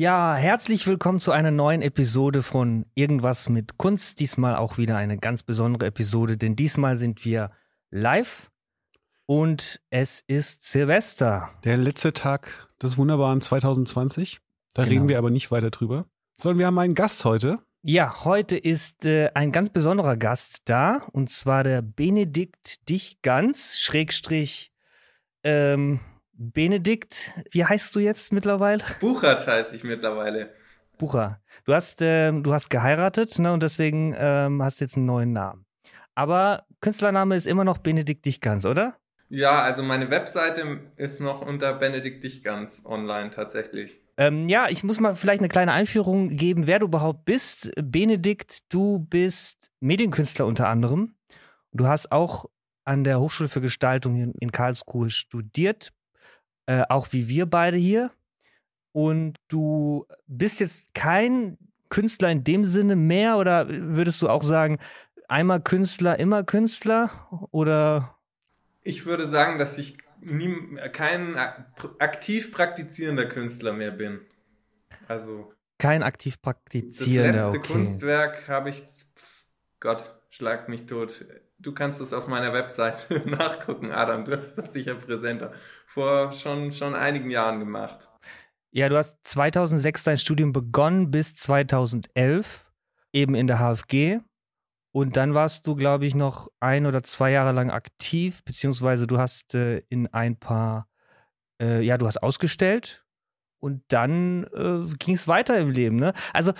Ja, herzlich willkommen zu einer neuen Episode von Irgendwas mit Kunst. Diesmal auch wieder eine ganz besondere Episode, denn diesmal sind wir live und es ist Silvester. Der letzte Tag des wunderbaren 2020. Da Genau. reden wir aber nicht weiter drüber. Sondern wir haben einen Gast heute. Ja, heute ist äh, ein ganz besonderer Gast da und zwar der Benedikt Dichgans, Schrägstrich ähm, Benedikt, wie heißt du jetzt mittlerweile? Buchert heiße ich mittlerweile. Bucher. Du hast, ähm, du hast geheiratet, ne, und deswegen ähm, hast du jetzt einen neuen Namen. Aber Künstlername ist immer noch Benedikt Dichgans, oder? Ja, also meine Webseite ist noch unter Benedikt Dichgans online tatsächlich. Ähm, ja, ich muss mal vielleicht eine kleine Einführung geben, wer du überhaupt bist. Benedikt, du bist Medienkünstler unter anderem. Du hast auch an der Hochschule für Gestaltung in, in Karlsruhe studiert, äh, auch wie wir beide hier. Und du bist jetzt kein Künstler in dem Sinne mehr oder würdest du auch sagen, einmal Künstler, immer Künstler? Oder Ich würde sagen, dass ich nie, kein ak- aktiv praktizierender Künstler mehr bin. Also kein aktiv das praktizierender? letzte Okay. Kunstwerk habe ich, Gott, schlag mich tot. Du kannst es auf meiner Webseite nachgucken, Adam. Du hast das sicher präsenter. Vor schon, schon einigen Jahren gemacht. Ja, du hast 2006 dein Studium begonnen bis 2011, eben in der HFG. Und dann warst du, glaube ich, noch ein oder zwei Jahre lang aktiv, beziehungsweise du hast äh, in ein paar, äh, ja, du hast ausgestellt und dann äh, ging es weiter im Leben, ne? Also,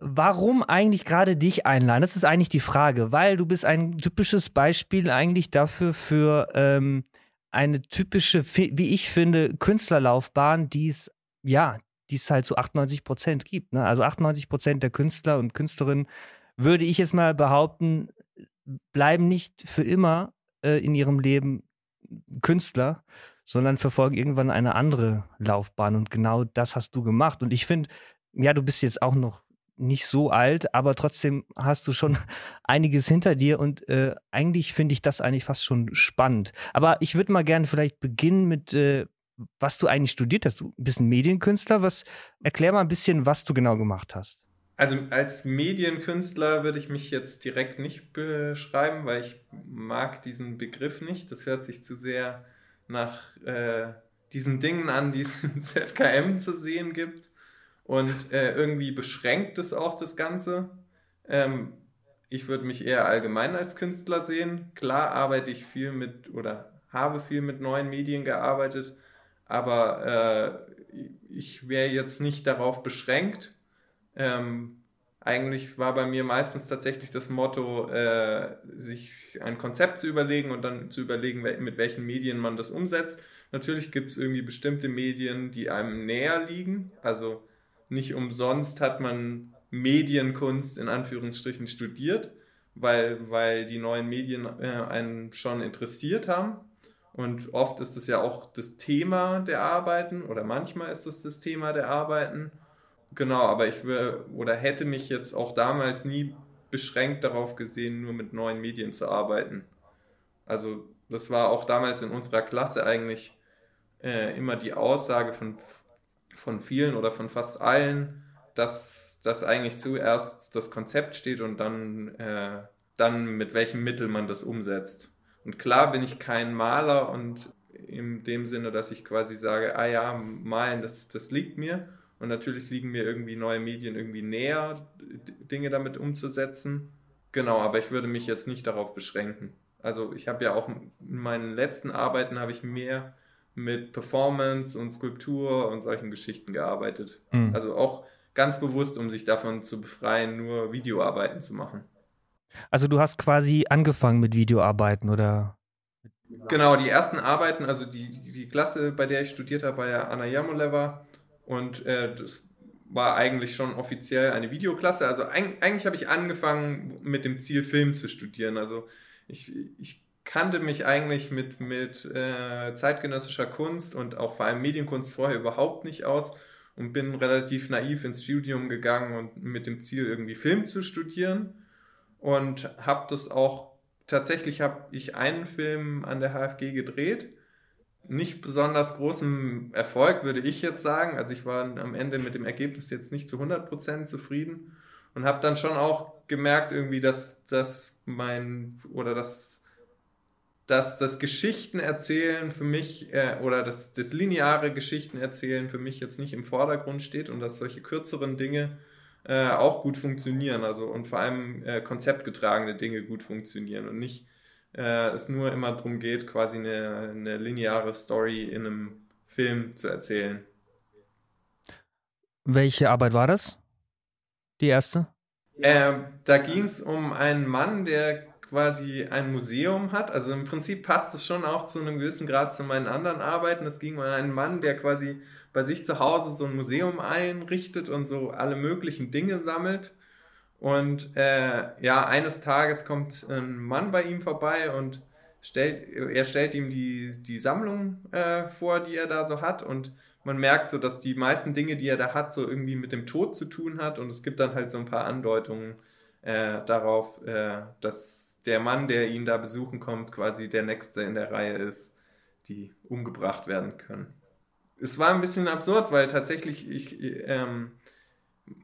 warum eigentlich gerade dich einladen? Das ist eigentlich die Frage, weil du bist ein typisches Beispiel eigentlich dafür für ähm, eine typische, wie ich finde, Künstlerlaufbahn, die es, ja, die es halt zu 98 Prozent gibt. Ne? Also 98 Prozent der Künstler und Künstlerinnen, würde ich jetzt mal behaupten, bleiben nicht für immer äh, in ihrem Leben Künstler, sondern verfolgen irgendwann eine andere Laufbahn. Und genau das hast du gemacht. Und ich finde, ja, du bist jetzt auch noch nicht so alt, aber trotzdem hast du schon einiges hinter dir und äh, eigentlich finde ich das eigentlich fast schon spannend. Aber ich würde mal gerne vielleicht beginnen mit, äh, was du eigentlich studiert hast. Du bist ein Medienkünstler. Was, erklär mal ein bisschen, was du genau gemacht hast. Also als Medienkünstler würde ich mich jetzt direkt nicht beschreiben, weil ich mag diesen Begriff nicht. Das hört sich zu sehr nach äh, diesen Dingen an, die es in ZKM zu sehen gibt. Und äh, irgendwie beschränkt es auch das Ganze. Ähm, ich würde mich eher allgemein als Künstler sehen. Klar arbeite ich viel mit oder habe viel mit neuen Medien gearbeitet, aber äh, ich wäre jetzt nicht darauf beschränkt. Ähm, eigentlich war bei mir meistens tatsächlich das Motto, äh, sich ein Konzept zu überlegen und dann zu überlegen, mit welchen Medien man das umsetzt. Natürlich gibt es irgendwie bestimmte Medien, die einem näher liegen. Also nicht umsonst hat man Medienkunst in Anführungsstrichen studiert, weil, weil die neuen Medien äh, einen schon interessiert haben. Und oft ist es ja auch das Thema der Arbeiten oder manchmal ist es das Thema der Arbeiten. Genau, aber ich will oder hätte mich jetzt auch damals nie beschränkt darauf gesehen, nur mit neuen Medien zu arbeiten. Also das war auch damals in unserer Klasse eigentlich äh, immer die Aussage von, von vielen oder von fast allen, dass, dass eigentlich zuerst das Konzept steht und dann, äh, dann mit welchem Mittel man das umsetzt. Und klar bin ich kein Maler und in dem Sinne, dass ich quasi sage, ah ja, malen, das, das liegt mir. Und natürlich liegen mir irgendwie neue Medien irgendwie näher, Dinge damit umzusetzen. Genau, aber ich würde mich jetzt nicht darauf beschränken. Also ich habe ja auch in meinen letzten Arbeiten habe ich mehr mit Performance und Skulptur und solchen Geschichten gearbeitet. Mhm. Also auch ganz bewusst, um sich davon zu befreien, nur Videoarbeiten zu machen. Also du hast quasi angefangen mit Videoarbeiten oder? Genau, die ersten Arbeiten, also die, die Klasse, bei der ich studiert habe, war ja Anna Jamoleva und äh, das war eigentlich schon offiziell eine Videoklasse. Also eig eigentlich habe ich angefangen mit dem Ziel, Film zu studieren. Also ich, ich kannte mich eigentlich mit, mit äh, zeitgenössischer Kunst und auch vor allem Medienkunst vorher überhaupt nicht aus und bin relativ naiv ins Studium gegangen und mit dem Ziel, irgendwie Film zu studieren und habe das auch tatsächlich habe ich einen Film an der HFG gedreht. nicht besonders großem Erfolg, würde ich jetzt sagen. Also ich war am Ende mit dem Ergebnis jetzt nicht zu 100% zufrieden und habe dann schon auch gemerkt irgendwie, dass, dass mein oder dass, dass das Geschichtenerzählen für mich äh, oder das, das lineare Geschichtenerzählen für mich jetzt nicht im Vordergrund steht und dass solche kürzeren Dinge äh, auch gut funktionieren, also und vor allem äh, konzeptgetragene Dinge gut funktionieren und nicht äh, es nur immer darum geht, quasi eine, eine lineare Story in einem Film zu erzählen. Welche Arbeit war das? Die erste? Äh, da ging es um einen Mann, der quasi ein Museum hat. Also im Prinzip passt es schon auch zu einem gewissen Grad zu meinen anderen Arbeiten. Es ging um einen Mann, der quasi bei sich zu Hause so ein Museum einrichtet und so alle möglichen Dinge sammelt. Und äh, ja, eines Tages kommt ein Mann bei ihm vorbei und stellt, er stellt ihm die, die Sammlung äh, vor, die er da so hat. Und man merkt so, dass die meisten Dinge, die er da hat, so irgendwie mit dem Tod zu tun hat. Und es gibt dann halt so ein paar Andeutungen äh, darauf, äh, dass der Mann, der ihn da besuchen kommt, quasi der Nächste in der Reihe ist, die umgebracht werden können. Es war ein bisschen absurd, weil tatsächlich ich ähm,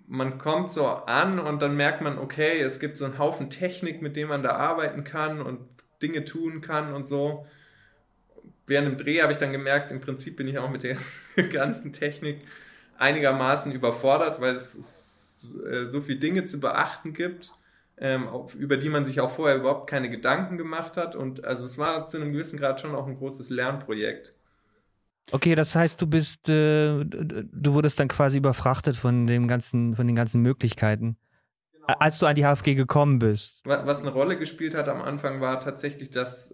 man kommt so an und dann merkt man, okay, es gibt so einen Haufen Technik, mit dem man da arbeiten kann und Dinge tun kann und so. Während dem Dreh habe ich dann gemerkt, im Prinzip bin ich auch mit der ganzen Technik einigermaßen überfordert, weil es äh, so viele Dinge zu beachten gibt, ähm, über die man sich auch vorher überhaupt keine Gedanken gemacht hat. Und also es war zu einem gewissen Grad schon auch ein großes Lernprojekt. Okay, das heißt, du bist, äh, du wurdest dann quasi überfrachtet von dem ganzen, von den ganzen Möglichkeiten. Genau. Als du an die HFG gekommen bist. Was eine Rolle gespielt hat am Anfang war tatsächlich, dass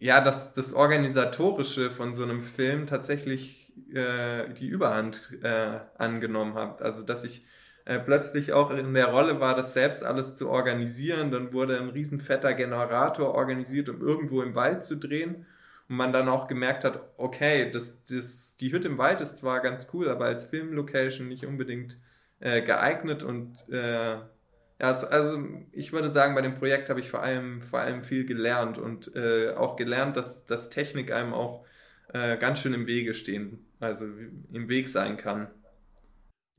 ja, dass das Organisatorische von so einem Film tatsächlich äh, die Überhand äh, angenommen hat. Also dass ich äh, plötzlich auch in der Rolle war, das selbst alles zu organisieren. Dann wurde ein riesen fetter Generator organisiert, um irgendwo im Wald zu drehen und man dann auch gemerkt hat, okay, das, das, die Hütte im Wald ist zwar ganz cool, aber als Filmlocation nicht unbedingt äh, geeignet und äh, ja, also, ich würde sagen, bei dem Projekt habe ich vor allem, vor allem viel gelernt und äh, auch gelernt, dass, dass Technik einem auch äh, ganz schön im Wege stehen, also im Weg sein kann.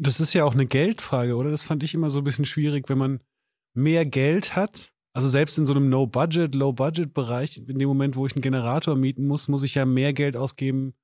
Das ist ja auch eine Geldfrage, oder? Das fand ich immer so ein bisschen schwierig, wenn man mehr Geld hat, also selbst in so einem No-Budget, Low-Budget-Bereich, in dem Moment, wo ich einen Generator mieten muss, muss ich ja mehr Geld ausgeben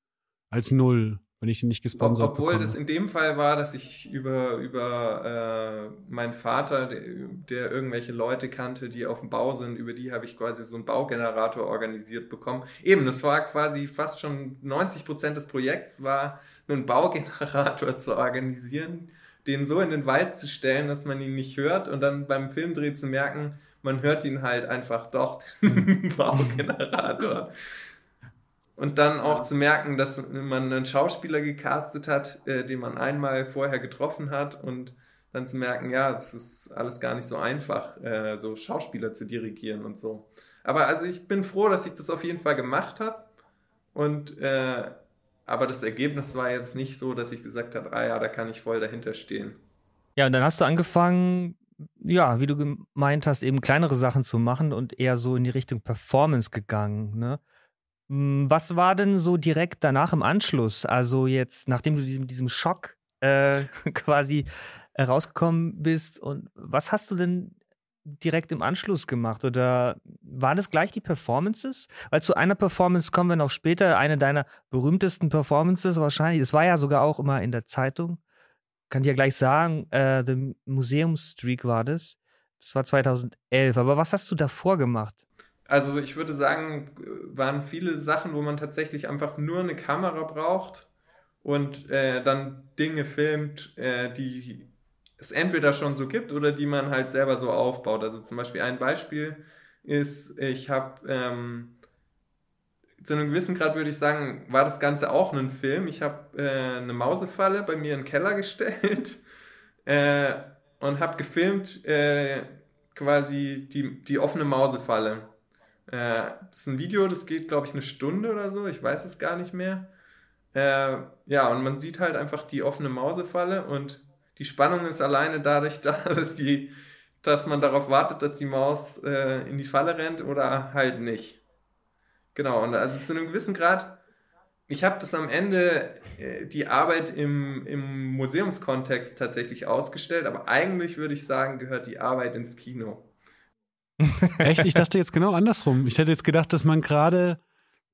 als null, wenn ich ihn nicht gesponsert Obwohl bekomme. das in dem Fall war, dass ich über, über äh, meinen Vater, der, der, irgendwelche Leute kannte, die auf dem Bau sind, über die habe ich quasi so einen Baugenerator organisiert bekommen. Eben, das war quasi fast schon 90 Prozent des Projekts, war einen Baugenerator zu organisieren, den so in den Wald zu stellen, dass man ihn nicht hört und dann beim Filmdreh zu merken, man hört ihn halt einfach doch, den Baugenerator. Und dann auch zu merken, dass man einen Schauspieler gecastet hat, äh, den man einmal vorher getroffen hat und dann zu merken, ja, das ist alles gar nicht so einfach, äh, so Schauspieler zu dirigieren und so. Aber also ich bin froh, dass ich das auf jeden Fall gemacht habe. Und äh, aber das Ergebnis war jetzt nicht so, dass ich gesagt habe, ah ja, da kann ich voll dahinter stehen. Ja, und dann hast du angefangen, ja, wie du gemeint hast, eben kleinere Sachen zu machen und eher so in die Richtung Performance gegangen. Ne? Hm, was war denn so direkt danach im Anschluss? Also jetzt, nachdem du diesem, diesem Schock äh, quasi rausgekommen bist und was hast du denn direkt im Anschluss gemacht oder waren das gleich die Performances? Weil zu einer Performance kommen wir noch später, eine deiner berühmtesten Performances wahrscheinlich. Es war ja sogar auch immer in der Zeitung kann ich ja gleich sagen, äh, The Museumsstreak war das. Das war 2011. Aber was hast du davor gemacht? Also ich würde sagen, waren viele Sachen, wo man tatsächlich einfach nur eine Kamera braucht und äh, dann Dinge filmt, äh, die es entweder schon so gibt oder die man halt selber so aufbaut. Also zum Beispiel ein Beispiel ist, ich habe ähm, zu einem gewissen Grad würde ich sagen, war das Ganze auch ein Film. Ich habe äh, eine Mausefalle bei mir in den Keller gestellt äh, und habe gefilmt äh, quasi die, die offene Mausefalle. Äh, das ist ein Video, das geht, glaube ich, eine Stunde oder so. Ich weiß es gar nicht mehr. Äh, ja, und man sieht halt einfach die offene Mausefalle und die Spannung ist alleine dadurch da, dass, die, dass man darauf wartet, dass die Maus äh, in die Falle rennt oder halt nicht. Genau, und also zu einem gewissen Grad ich habe das am Ende, äh, die Arbeit im, im Museumskontext tatsächlich ausgestellt, aber eigentlich würde ich sagen, gehört die Arbeit ins Kino. Echt? Ich dachte jetzt genau andersrum. Ich hätte jetzt gedacht, dass man gerade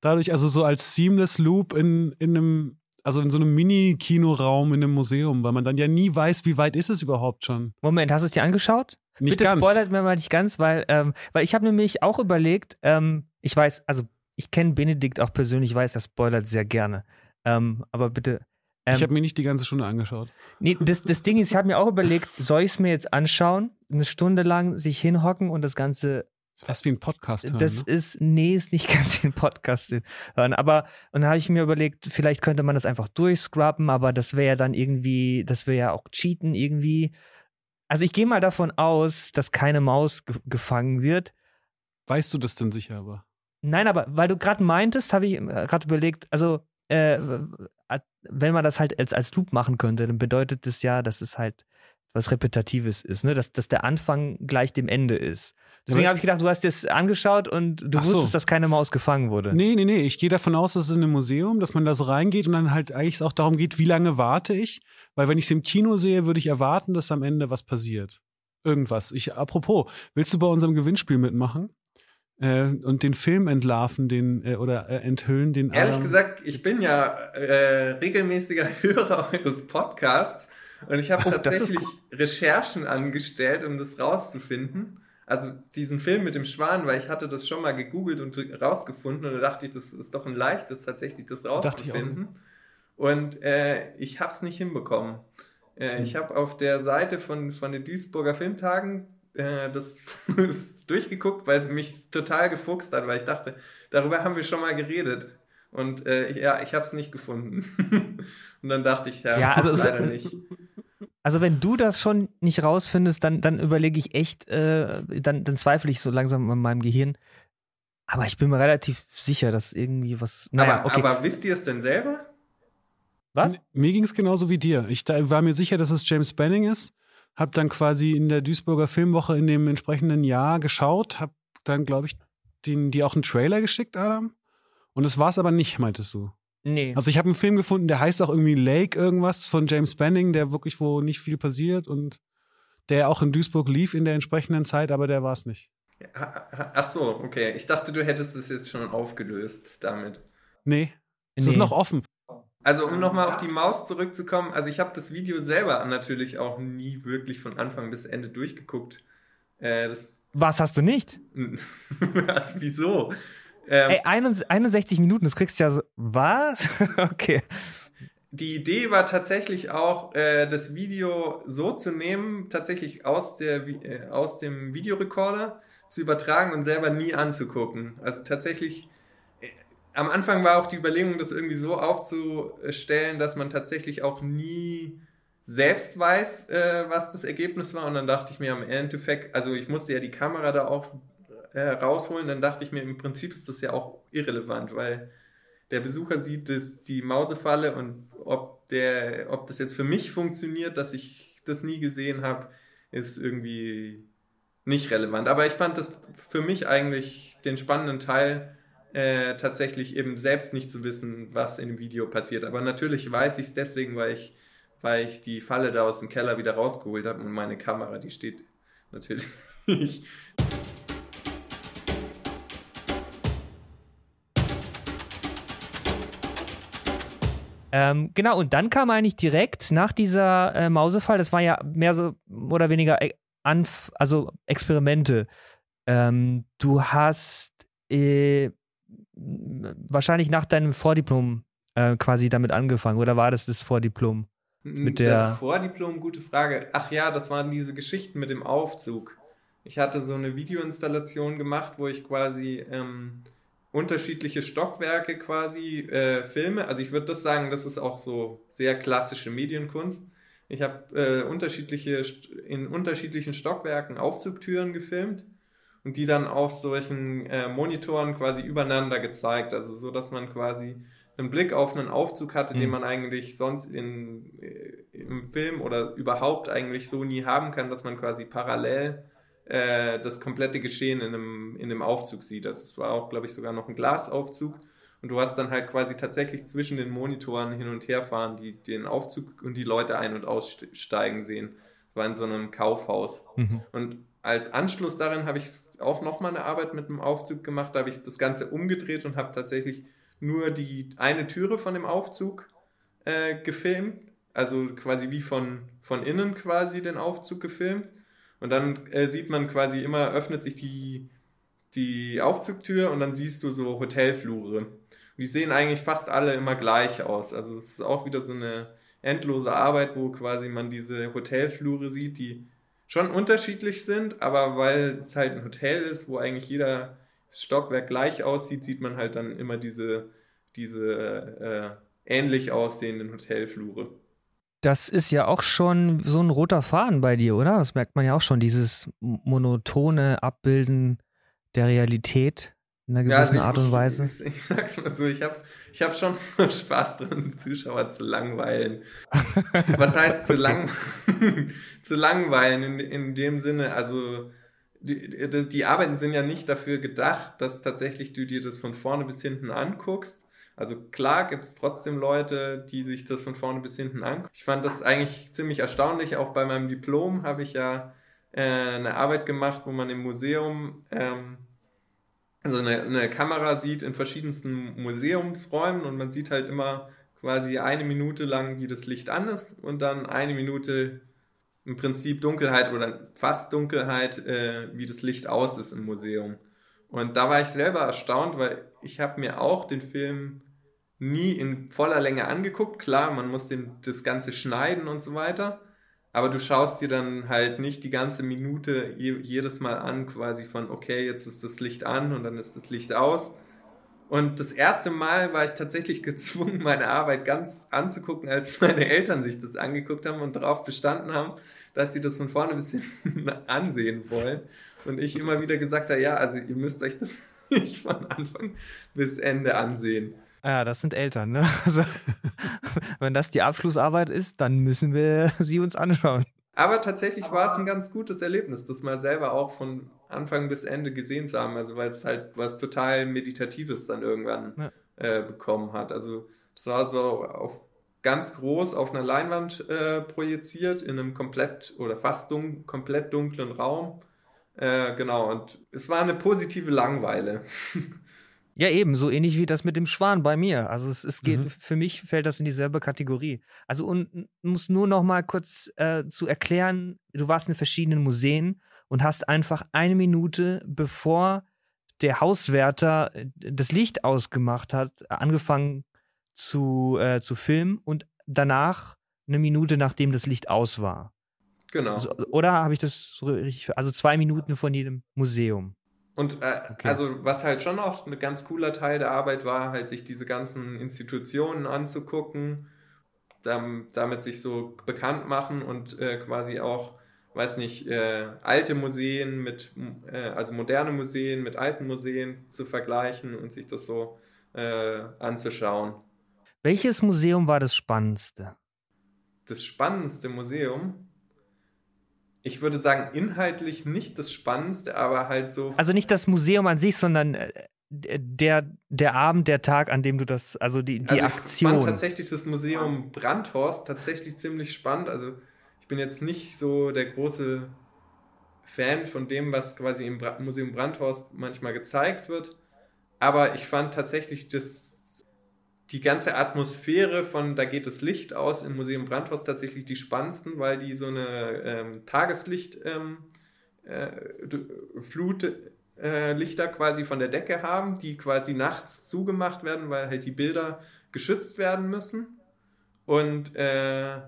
dadurch, also so als Seamless Loop in, in einem, also in so einem Mini-Kinoraum in einem Museum, weil man dann ja nie weiß, wie weit ist es überhaupt schon. Moment, hast du es dir angeschaut? Nicht Bitte ganz. spoilert mir mal nicht ganz, weil, ähm, weil ich habe nämlich auch überlegt, ähm, ich weiß, also ich kenne Benedikt auch persönlich, weiß, er spoilert sehr gerne. Ähm, aber bitte. Ähm, ich habe mir nicht die ganze Stunde angeschaut. nee, das, das Ding ist, ich habe mir auch überlegt, soll ich es mir jetzt anschauen, eine Stunde lang sich hinhocken und das Ganze ist fast wie ein Podcast hören, das ne? ist, nee, ist nicht ganz wie ein Podcast hören. Aber, und dann habe ich mir überlegt, vielleicht könnte man das einfach durchscrubben, aber das wäre ja dann irgendwie, das wäre ja auch Cheaten irgendwie. Also ich gehe mal davon aus, dass keine Maus ge gefangen wird. Weißt du das denn sicher aber? Nein, aber weil du gerade meintest, habe ich gerade überlegt, also äh, wenn man das halt als, als Loop machen könnte, dann bedeutet das ja, dass es halt was Repetitives ist, ne? dass, dass der Anfang gleich dem Ende ist. Deswegen habe ich gedacht, du hast das angeschaut und du Ach so. wusstest, dass keine Maus gefangen wurde. Nee, nee, nee. Ich gehe davon aus, dass es in einem Museum, dass man da so reingeht und dann halt eigentlich auch darum geht, wie lange warte ich. Weil wenn ich es im Kino sehe, würde ich erwarten, dass am Ende was passiert. Irgendwas. Ich, apropos, willst du bei unserem Gewinnspiel mitmachen? Äh, und den Film entlarven, den, äh, oder äh, enthüllen, den Ehrlich Adam- gesagt, ich bin ja äh, regelmäßiger Hörer eures Podcasts und ich habe Oh, tatsächlich Recherchen angestellt, um das rauszufinden. Also diesen Film mit dem Schwan, weil ich hatte das schon mal gegoogelt und rausgefunden und da dachte ich, das ist doch ein leichtes, tatsächlich das rauszufinden. Und äh, ich habe es nicht hinbekommen. Äh, Hm. Ich habe auf der Seite von, von den Duisburger Filmtagen äh, das durchgeguckt, weil es mich total gefuchst hat, weil ich dachte, darüber haben wir schon mal geredet. Und äh, ja, ich habe es nicht gefunden. Und dann dachte ich, ja, Ja, also leider nicht. Also wenn du das schon nicht rausfindest, dann, dann überlege ich echt, äh, dann, dann zweifle ich so langsam an meinem Gehirn. Aber ich bin mir relativ sicher, dass irgendwie was. Naja, aber, okay. aber wisst ihr es denn selber? was? Mir ging es genauso wie dir. Ich da, war mir sicher, dass es James Banning ist. Hab dann quasi in der Duisburger Filmwoche in dem entsprechenden Jahr geschaut. Hab dann, glaube ich, den, die auch einen Trailer geschickt, Adam. Und es war es aber nicht, meintest du. Nee. Also ich habe einen Film gefunden, der heißt auch irgendwie Lake irgendwas von James Banning, der wirklich, wo nicht viel passiert und der auch in Duisburg lief in der entsprechenden Zeit, aber der war es nicht. Ach so, okay. Ich dachte, du hättest es jetzt schon aufgelöst damit. Nee, es Nee. ist noch offen. Also um nochmal auf die Maus zurückzukommen, also ich habe das Video selber natürlich auch nie wirklich von Anfang bis Ende durchgeguckt. Äh, das, Was hast du nicht? also, wieso? Ähm, Ey, 61 61 Minuten, das kriegst du ja so. Was? okay. Die Idee war tatsächlich auch, äh, das Video so zu nehmen, tatsächlich aus, der, äh, aus dem Videorekorder zu übertragen und selber nie anzugucken. Also tatsächlich, äh, am Anfang war auch die Überlegung, das irgendwie so aufzustellen, dass man tatsächlich auch nie selbst weiß, äh, was das Ergebnis war. Und dann dachte ich mir im Endeffekt, also ich musste ja die Kamera da auch äh, rausholen, dann dachte ich mir, im Prinzip ist das ja auch irrelevant, weil der Besucher sieht das, die Mausefalle und ob, der, ob das jetzt für mich funktioniert, dass ich das nie gesehen habe, ist irgendwie nicht relevant. Aber ich fand das für mich eigentlich den spannenden Teil, äh, tatsächlich eben selbst nicht zu wissen, was in dem Video passiert. Aber natürlich weiß ich es deswegen, weil ich, weil ich die Falle da aus dem Keller wieder rausgeholt habe und meine Kamera, die steht natürlich. Ähm, genau, und dann kam eigentlich direkt nach dieser äh, Mausefall, das war ja mehr so oder weniger äh, Anf also Experimente. Ähm, du hast äh, wahrscheinlich nach deinem Vordiplom äh, quasi damit angefangen, oder war das das Vordiplom? Mit der- das Vordiplom, gute Frage. Ach ja, das waren diese Geschichten mit dem Aufzug. Ich hatte so eine Videoinstallation gemacht, wo ich quasi ähm, unterschiedliche Stockwerke quasi äh, filme. Also ich würde das sagen, das ist auch so sehr klassische Medienkunst. Ich habe äh, unterschiedliche in unterschiedlichen Stockwerken Aufzugtüren gefilmt und die dann auf solchen äh, Monitoren quasi übereinander gezeigt. Also so, dass man quasi einen Blick auf einen Aufzug hatte, den Mhm. man eigentlich sonst in, äh, im Film oder überhaupt eigentlich so nie haben kann, dass man quasi parallel äh, das komplette Geschehen in einem, in einem Aufzug sieht. Also es war auch, glaube ich, sogar noch ein Glasaufzug. und du hast dann halt quasi tatsächlich zwischen den Monitoren hin und her fahren, die den Aufzug und die Leute ein- und aussteigen sehen. Das war in so einem Kaufhaus. Mhm. Und als Anschluss darin habe ich auch nochmal eine Arbeit mit dem Aufzug gemacht. Da habe ich das Ganze umgedreht und habe tatsächlich nur die eine Türe von dem Aufzug äh, gefilmt. Also quasi wie von, von innen quasi den Aufzug gefilmt. Und dann äh, sieht man quasi immer, öffnet sich die, die Aufzugtür und dann siehst du so Hotelflure. Und die sehen eigentlich fast alle immer gleich aus. Also es ist auch wieder so eine endlose Arbeit, wo quasi man diese Hotelflure sieht, die schon unterschiedlich sind, aber weil es halt ein Hotel ist, wo eigentlich jeder Stockwerk gleich aussieht, sieht man halt dann immer diese, diese äh, ähnlich aussehenden Hotelflure. Das ist ja auch schon so ein roter Faden bei dir, oder? Das merkt man ja auch schon, dieses monotone Abbilden der Realität in einer gewissen ja, Art und Weise. Ich, ich, sag's mal so, ich habe ich hab schon Spaß drin, Zuschauer zu langweilen. Was heißt zu, lang, zu langweilen in, in dem Sinne? Also die, die Arbeiten sind ja nicht dafür gedacht, dass tatsächlich du dir das von vorne bis hinten anguckst. Also klar gibt es trotzdem Leute, die sich das von vorne bis hinten angucken. Ich fand das eigentlich ziemlich erstaunlich. Auch bei meinem Diplom habe ich ja äh, eine Arbeit gemacht, wo man im Museum ähm, also eine, eine Kamera sieht in verschiedensten Museumsräumen und man sieht halt immer quasi eine Minute lang, wie das Licht an ist und dann eine Minute im Prinzip Dunkelheit oder fast Dunkelheit, äh, wie das Licht aus ist im Museum. Und da war ich selber erstaunt, weil ich habe mir auch den Film nie in voller Länge angeguckt. Klar, man muss den, das Ganze schneiden und so weiter. Aber du schaust dir dann halt nicht die ganze Minute je, jedes Mal an, quasi von, okay, jetzt ist das Licht an und dann ist das Licht aus. Und das erste Mal war ich tatsächlich gezwungen, meine Arbeit ganz anzugucken, als meine Eltern sich das angeguckt haben und darauf bestanden haben, dass sie das von vorne bis hinten ansehen wollen. Und ich immer wieder gesagt habe, ja, also ihr müsst euch das nicht von Anfang bis Ende ansehen. Ja, das sind Eltern, ne? Also, wenn das die Abschlussarbeit ist, dann müssen wir sie uns anschauen. Aber tatsächlich war es ein ganz gutes Erlebnis, das mal selber auch von Anfang bis Ende gesehen zu haben. Also weil es halt was total Meditatives dann irgendwann ja. äh, bekommen hat. Also das war so auf ganz groß auf einer Leinwand äh, projiziert in einem komplett oder fast dun komplett dunklen Raum. Äh, genau, und es war eine positive Langweile. Ja, eben, so ähnlich wie das mit dem Schwan bei mir. Also es, es geht, mhm. für mich fällt das in dieselbe Kategorie. Also und muss nur noch mal kurz äh, zu erklären, du warst in verschiedenen Museen und hast einfach eine Minute, bevor der Hauswärter äh, das Licht ausgemacht hat, angefangen zu, äh, zu filmen und danach eine Minute, nachdem das Licht aus war. Genau. Also, oder habe ich das so richtig? Also zwei Minuten von jedem Museum. Und äh, okay. also was halt schon auch ein ganz cooler Teil der Arbeit war, halt sich diese ganzen Institutionen anzugucken, damit, damit sich so bekannt machen und äh, quasi auch, weiß nicht, äh, alte Museen mit, äh, also moderne Museen mit alten Museen zu vergleichen und sich das so äh, anzuschauen. Welches Museum war das spannendste? Das spannendste Museum? Ich würde sagen, inhaltlich nicht das Spannendste, aber halt so. Also nicht das Museum an sich, sondern äh, der, der Abend, der Tag, an dem du das, also die, die also Aktion. Ich fand tatsächlich das Museum Brandhorst tatsächlich ziemlich spannend. Also ich bin jetzt nicht so der große Fan von dem, was quasi im Museum Brandhorst manchmal gezeigt wird. Aber ich fand tatsächlich das die ganze Atmosphäre von Da geht das Licht aus im Museum Brandhaus tatsächlich die spannendsten, weil die so eine ähm, Tageslicht ähm, äh, äh, quasi von der Decke haben, die quasi nachts zugemacht werden, weil halt die Bilder geschützt werden müssen. Und äh,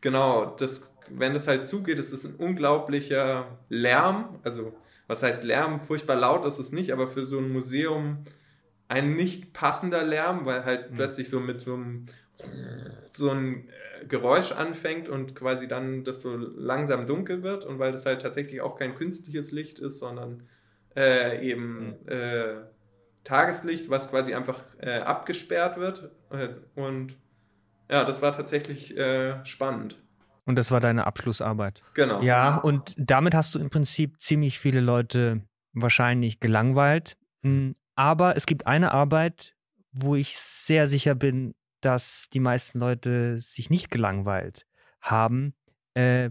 genau, das, wenn das halt zugeht, ist das ein unglaublicher Lärm. Also, was heißt Lärm? Furchtbar laut ist es nicht, aber für so ein Museum ein nicht passender Lärm, weil halt mhm. plötzlich so mit so einem so ein äh, Geräusch anfängt und quasi dann das so langsam dunkel wird und weil das halt tatsächlich auch kein künstliches Licht ist, sondern äh, eben mhm. äh, Tageslicht, was quasi einfach äh, abgesperrt wird und ja, das war tatsächlich äh, spannend. Und das war deine Abschlussarbeit. Genau. Ja, und damit hast du im Prinzip ziemlich viele Leute wahrscheinlich gelangweilt. Aber es gibt eine Arbeit, wo ich sehr sicher bin, dass die meisten Leute sich nicht gelangweilt haben. Äh,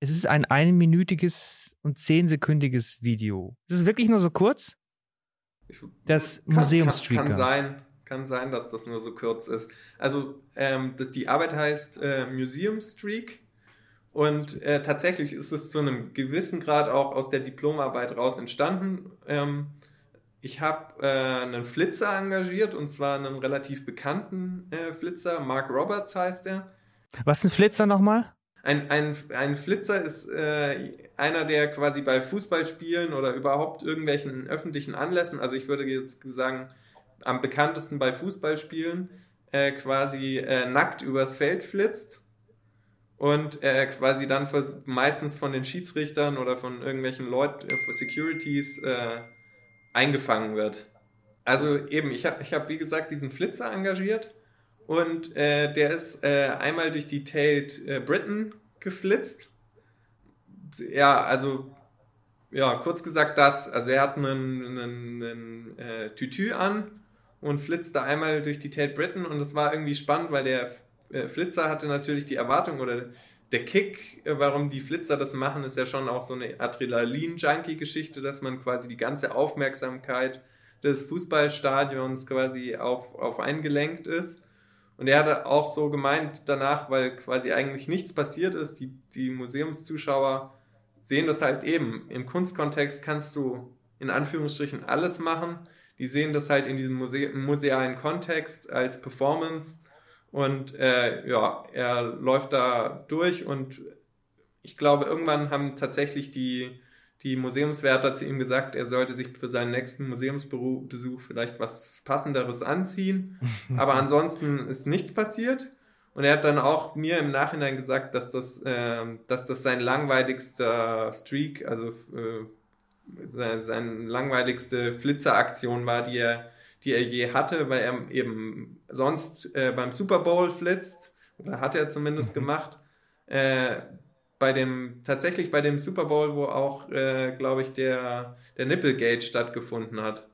es ist ein einminütiges und zehnsekündiges Video. Es ist wirklich nur so kurz. Das Museumstreaker. Kann, kann, sein, kann sein, dass das nur so kurz ist. Also ähm, die Arbeit heißt äh, Museum Streak und äh, tatsächlich ist es zu einem gewissen Grad auch aus der Diplomarbeit raus entstanden. Ähm, ich habe äh, einen Flitzer engagiert und zwar einen relativ bekannten äh, Flitzer, Mark Roberts heißt er. Was ist ein Flitzer nochmal? Ein, ein, ein Flitzer ist äh, einer, der quasi bei Fußballspielen oder überhaupt irgendwelchen öffentlichen Anlässen, also ich würde jetzt sagen, am bekanntesten bei Fußballspielen, äh, quasi äh, nackt übers Feld flitzt und äh, quasi dann meistens von den Schiedsrichtern oder von irgendwelchen Leuten, äh, Securities, äh, eingefangen wird. Also eben, ich habe, ich hab, wie gesagt, diesen Flitzer engagiert und äh, der ist äh, einmal durch die Tate äh, Britain geflitzt. Ja, also, ja, kurz gesagt das. Also er hat einen, einen, einen äh, Tütü an und flitzte einmal durch die Tate Britain und das war irgendwie spannend, weil der äh, Flitzer hatte natürlich die Erwartung oder der Kick, äh, warum die Flitzer das machen, ist ja schon auch so eine Adrenalin-Junkie-Geschichte, dass man quasi die ganze Aufmerksamkeit des Fußballstadions quasi auf, auf eingelenkt ist. Und er hatte auch so gemeint danach, weil quasi eigentlich nichts passiert ist, die, die Museumszuschauer sehen das halt eben. Im Kunstkontext kannst du in Anführungsstrichen alles machen. Die sehen das halt in diesem Muse musealen Kontext als Performance und äh, ja, er läuft da durch und ich glaube, irgendwann haben tatsächlich die, die Museumswärter zu ihm gesagt, er sollte sich für seinen nächsten Museumsbesuch vielleicht was Passenderes anziehen. Aber ansonsten ist nichts passiert. Und er hat dann auch mir im Nachhinein gesagt, dass das, äh, dass das sein langweiligster Streak, also äh, seine, seine langweiligste Flitzeraktion war, die er die er je hatte, weil er eben sonst äh, beim Super Bowl flitzt, oder hat er zumindest mhm. gemacht. Äh, bei dem, tatsächlich bei dem Super Bowl, wo auch, äh, glaube ich, der, der Nipplegate stattgefunden hat.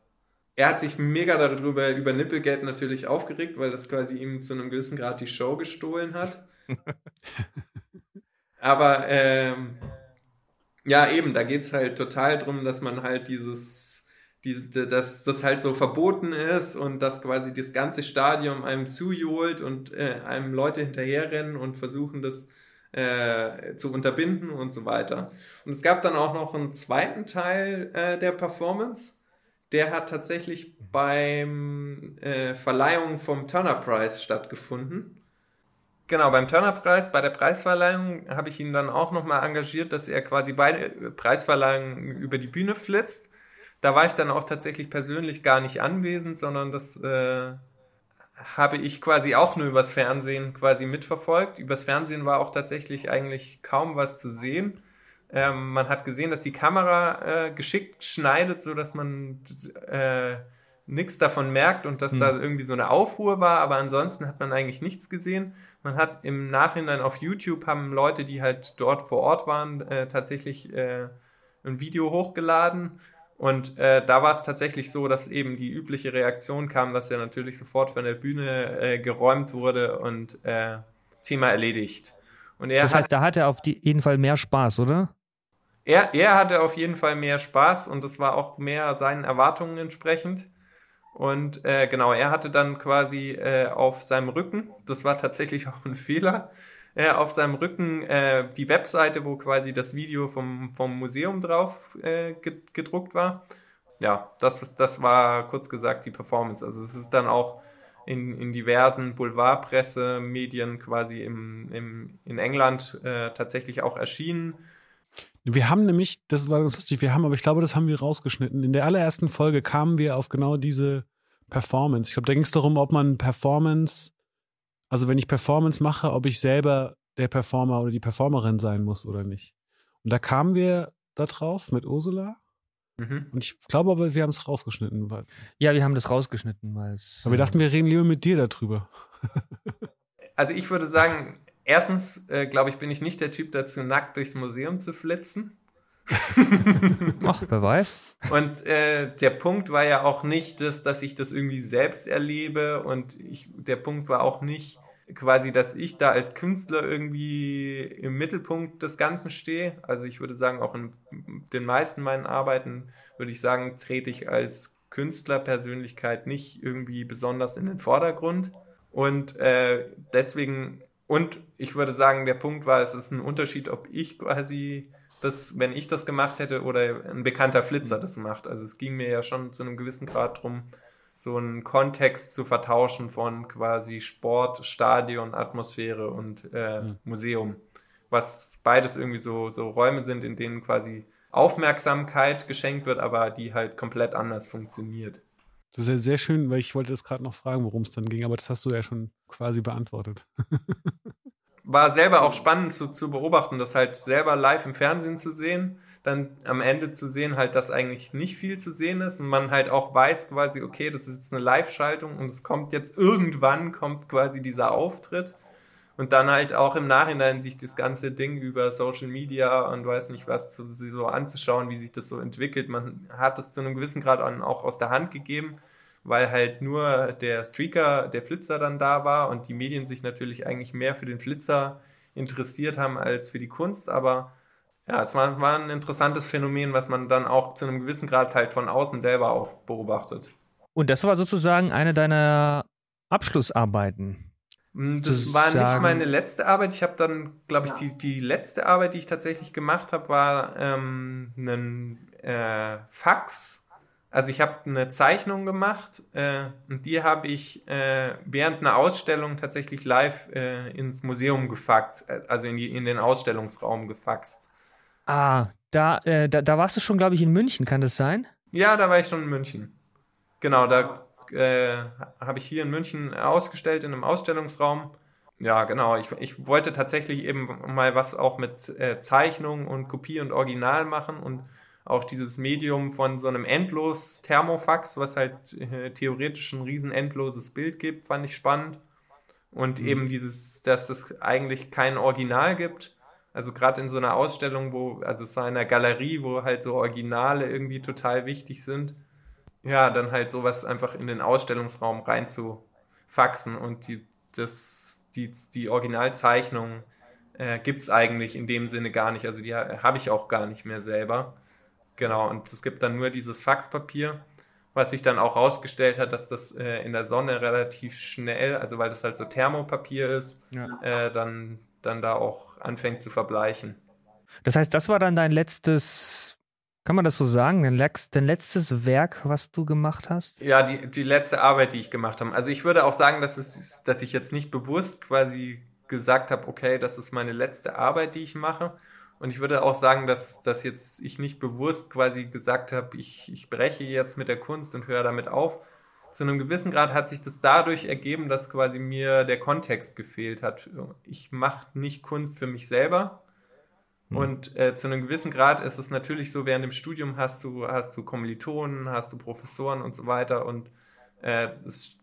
Er hat sich mega darüber, über Nipplegate natürlich aufgeregt, weil das quasi ihm zu einem gewissen Grad die Show gestohlen hat. Aber ähm, ja, eben, da geht es halt total drum, dass man halt dieses die, dass das halt so verboten ist und dass quasi das ganze Stadion einem zujohlt und äh, einem Leute hinterherrennen und versuchen das äh, zu unterbinden und so weiter. Und es gab dann auch noch einen zweiten Teil äh, der Performance. Der hat tatsächlich beim äh, Verleihung vom Turner Prize stattgefunden. Genau, beim Turner Preis, bei der Preisverleihung habe ich ihn dann auch nochmal engagiert, dass er quasi beide Preisverleihungen über die Bühne flitzt da war ich dann auch tatsächlich persönlich gar nicht anwesend, sondern das äh, habe ich quasi auch nur übers Fernsehen quasi mitverfolgt. Übers Fernsehen war auch tatsächlich eigentlich kaum was zu sehen. Ähm, man hat gesehen, dass die Kamera äh, geschickt schneidet, so dass man äh, nichts davon merkt und dass hm. da irgendwie so eine Aufruhr war, aber ansonsten hat man eigentlich nichts gesehen. Man hat im Nachhinein auf YouTube haben Leute, die halt dort vor Ort waren, äh, tatsächlich äh, ein Video hochgeladen und äh, da war es tatsächlich so, dass eben die übliche Reaktion kam, dass er natürlich sofort von der Bühne äh, geräumt wurde und äh, Thema erledigt. Und er das heißt, hat, da hatte er auf jeden Fall mehr Spaß, oder? Er, er hatte auf jeden Fall mehr Spaß und das war auch mehr seinen Erwartungen entsprechend. Und äh, genau, er hatte dann quasi äh, auf seinem Rücken, das war tatsächlich auch ein Fehler, äh, auf seinem Rücken äh, die Webseite, wo quasi das Video vom, vom Museum drauf äh, gedruckt war. Ja, das, das war kurz gesagt die Performance. Also es ist dann auch in, in diversen Boulevardpresse-Medien quasi im, im, in England äh, tatsächlich auch erschienen. Wir haben nämlich, das war ganz lustig, wir haben, aber ich glaube, das haben wir rausgeschnitten. In der allerersten Folge kamen wir auf genau diese Performance. Ich glaube, da ging es darum, ob man Performance also wenn ich Performance mache, ob ich selber der Performer oder die Performerin sein muss oder nicht. Und da kamen wir da drauf mit Ursula. Mhm. Und ich glaube aber, wir haben es rausgeschnitten. Weil ja, wir haben das rausgeschnitten, weil es. Aber wir dachten, wir reden lieber mit dir darüber. also ich würde sagen, erstens, äh, glaube ich, bin ich nicht der Typ dazu, nackt durchs Museum zu flitzen. Ach, wer weiß. Und äh, der Punkt war ja auch nicht, dass, dass ich das irgendwie selbst erlebe und ich, der Punkt war auch nicht quasi, dass ich da als Künstler irgendwie im Mittelpunkt des Ganzen stehe. Also ich würde sagen, auch in den meisten meinen Arbeiten würde ich sagen, trete ich als Künstlerpersönlichkeit nicht irgendwie besonders in den Vordergrund. Und äh, deswegen, und ich würde sagen, der Punkt war, es ist ein Unterschied, ob ich quasi das, wenn ich das gemacht hätte oder ein bekannter Flitzer das macht. Also es ging mir ja schon zu einem gewissen Grad drum, so einen Kontext zu vertauschen von quasi Sport, Stadion, Atmosphäre und äh, mhm. Museum. Was beides irgendwie so, so Räume sind, in denen quasi Aufmerksamkeit geschenkt wird, aber die halt komplett anders funktioniert. Das ist ja sehr schön, weil ich wollte das gerade noch fragen, worum es dann ging, aber das hast du ja schon quasi beantwortet. War selber auch spannend zu, zu beobachten, das halt selber live im Fernsehen zu sehen, dann am Ende zu sehen halt, dass eigentlich nicht viel zu sehen ist und man halt auch weiß quasi, okay, das ist jetzt eine Live-Schaltung und es kommt jetzt irgendwann kommt quasi dieser Auftritt und dann halt auch im Nachhinein sich das ganze Ding über Social Media und weiß nicht was zu, so anzuschauen, wie sich das so entwickelt. Man hat es zu einem gewissen Grad auch aus der Hand gegeben, weil halt nur der Streaker, der Flitzer dann da war und die Medien sich natürlich eigentlich mehr für den Flitzer interessiert haben als für die Kunst, aber ja, es war, war ein interessantes Phänomen, was man dann auch zu einem gewissen Grad halt von außen selber auch beobachtet. Und das war sozusagen eine deiner Abschlussarbeiten. Hm, das war nicht meine letzte Arbeit. Ich habe dann, glaube ich, die, die letzte Arbeit, die ich tatsächlich gemacht habe, war ähm, ein äh, Fax. Also ich habe eine Zeichnung gemacht äh, und die habe ich äh, während einer Ausstellung tatsächlich live äh, ins Museum gefaxt, äh, also in, die, in den Ausstellungsraum gefaxt. Ah, da, äh, da, da warst du schon, glaube ich, in München, kann das sein? Ja, da war ich schon in München. Genau, da äh, habe ich hier in München ausgestellt in einem Ausstellungsraum. Ja, genau. Ich, ich wollte tatsächlich eben mal was auch mit Zeichnung und Kopie und Original machen und auch dieses Medium von so einem endlos Thermofax, was halt äh, theoretisch ein riesen endloses Bild gibt, fand ich spannend. Und mhm. eben dieses, dass es eigentlich kein Original gibt. Also gerade in so einer Ausstellung, wo, also so einer Galerie, wo halt so Originale irgendwie total wichtig sind, ja, dann halt sowas einfach in den Ausstellungsraum rein zu faxen und die, das, die, die Originalzeichnung äh, gibt es eigentlich in dem Sinne gar nicht. Also die habe ich auch gar nicht mehr selber. Genau, und es gibt dann nur dieses Faxpapier, was sich dann auch rausgestellt hat, dass das äh, in der Sonne relativ schnell, also weil das halt so Thermopapier ist, ja. äh, dann, dann da auch anfängt zu verbleichen. Das heißt, das war dann dein letztes kann man das so sagen? Dein, dein letztes Werk, was du gemacht hast? Ja, die, die letzte Arbeit, die ich gemacht habe. Also ich würde auch sagen, dass, es, dass ich jetzt nicht bewusst quasi gesagt habe, okay, das ist meine letzte Arbeit, die ich mache. Und ich würde auch sagen, dass, dass jetzt ich nicht bewusst quasi gesagt habe, ich, ich breche jetzt mit der Kunst und höre damit auf. Zu einem gewissen Grad hat sich das dadurch ergeben, dass quasi mir der Kontext gefehlt hat. Ich mache nicht Kunst für mich selber, hm. Und äh, zu einem gewissen Grad ist es natürlich so, während dem Studium hast du, hast du Kommilitonen, hast du Professoren und so weiter und äh, es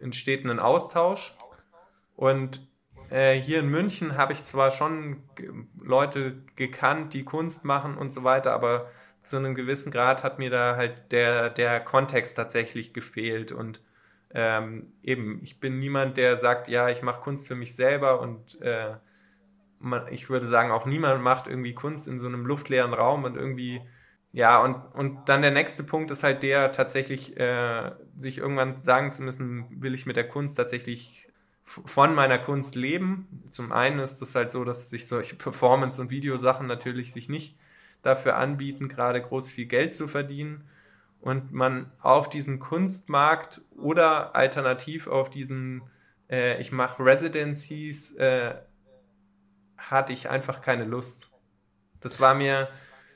entsteht ein Austausch. Und äh, hier in München habe ich zwar schon Leute gekannt, die Kunst machen und so weiter, aber zu einem gewissen Grad hat mir da halt der, der Kontext tatsächlich gefehlt und ähm, eben, ich bin niemand, der sagt, ja, ich mache Kunst für mich selber und äh, man, ich würde sagen, auch niemand macht irgendwie Kunst in so einem luftleeren Raum und irgendwie, ja, und, und dann der nächste Punkt ist halt der, tatsächlich äh, sich irgendwann sagen zu müssen, will ich mit der Kunst tatsächlich von meiner Kunst leben. Zum einen ist es halt so, dass sich solche Performance- und Videosachen natürlich sich nicht dafür anbieten, gerade groß viel Geld zu verdienen. Und man auf diesen Kunstmarkt oder alternativ auf diesen, äh, ich mache Residencies, äh, hatte ich einfach keine Lust. Das war mir,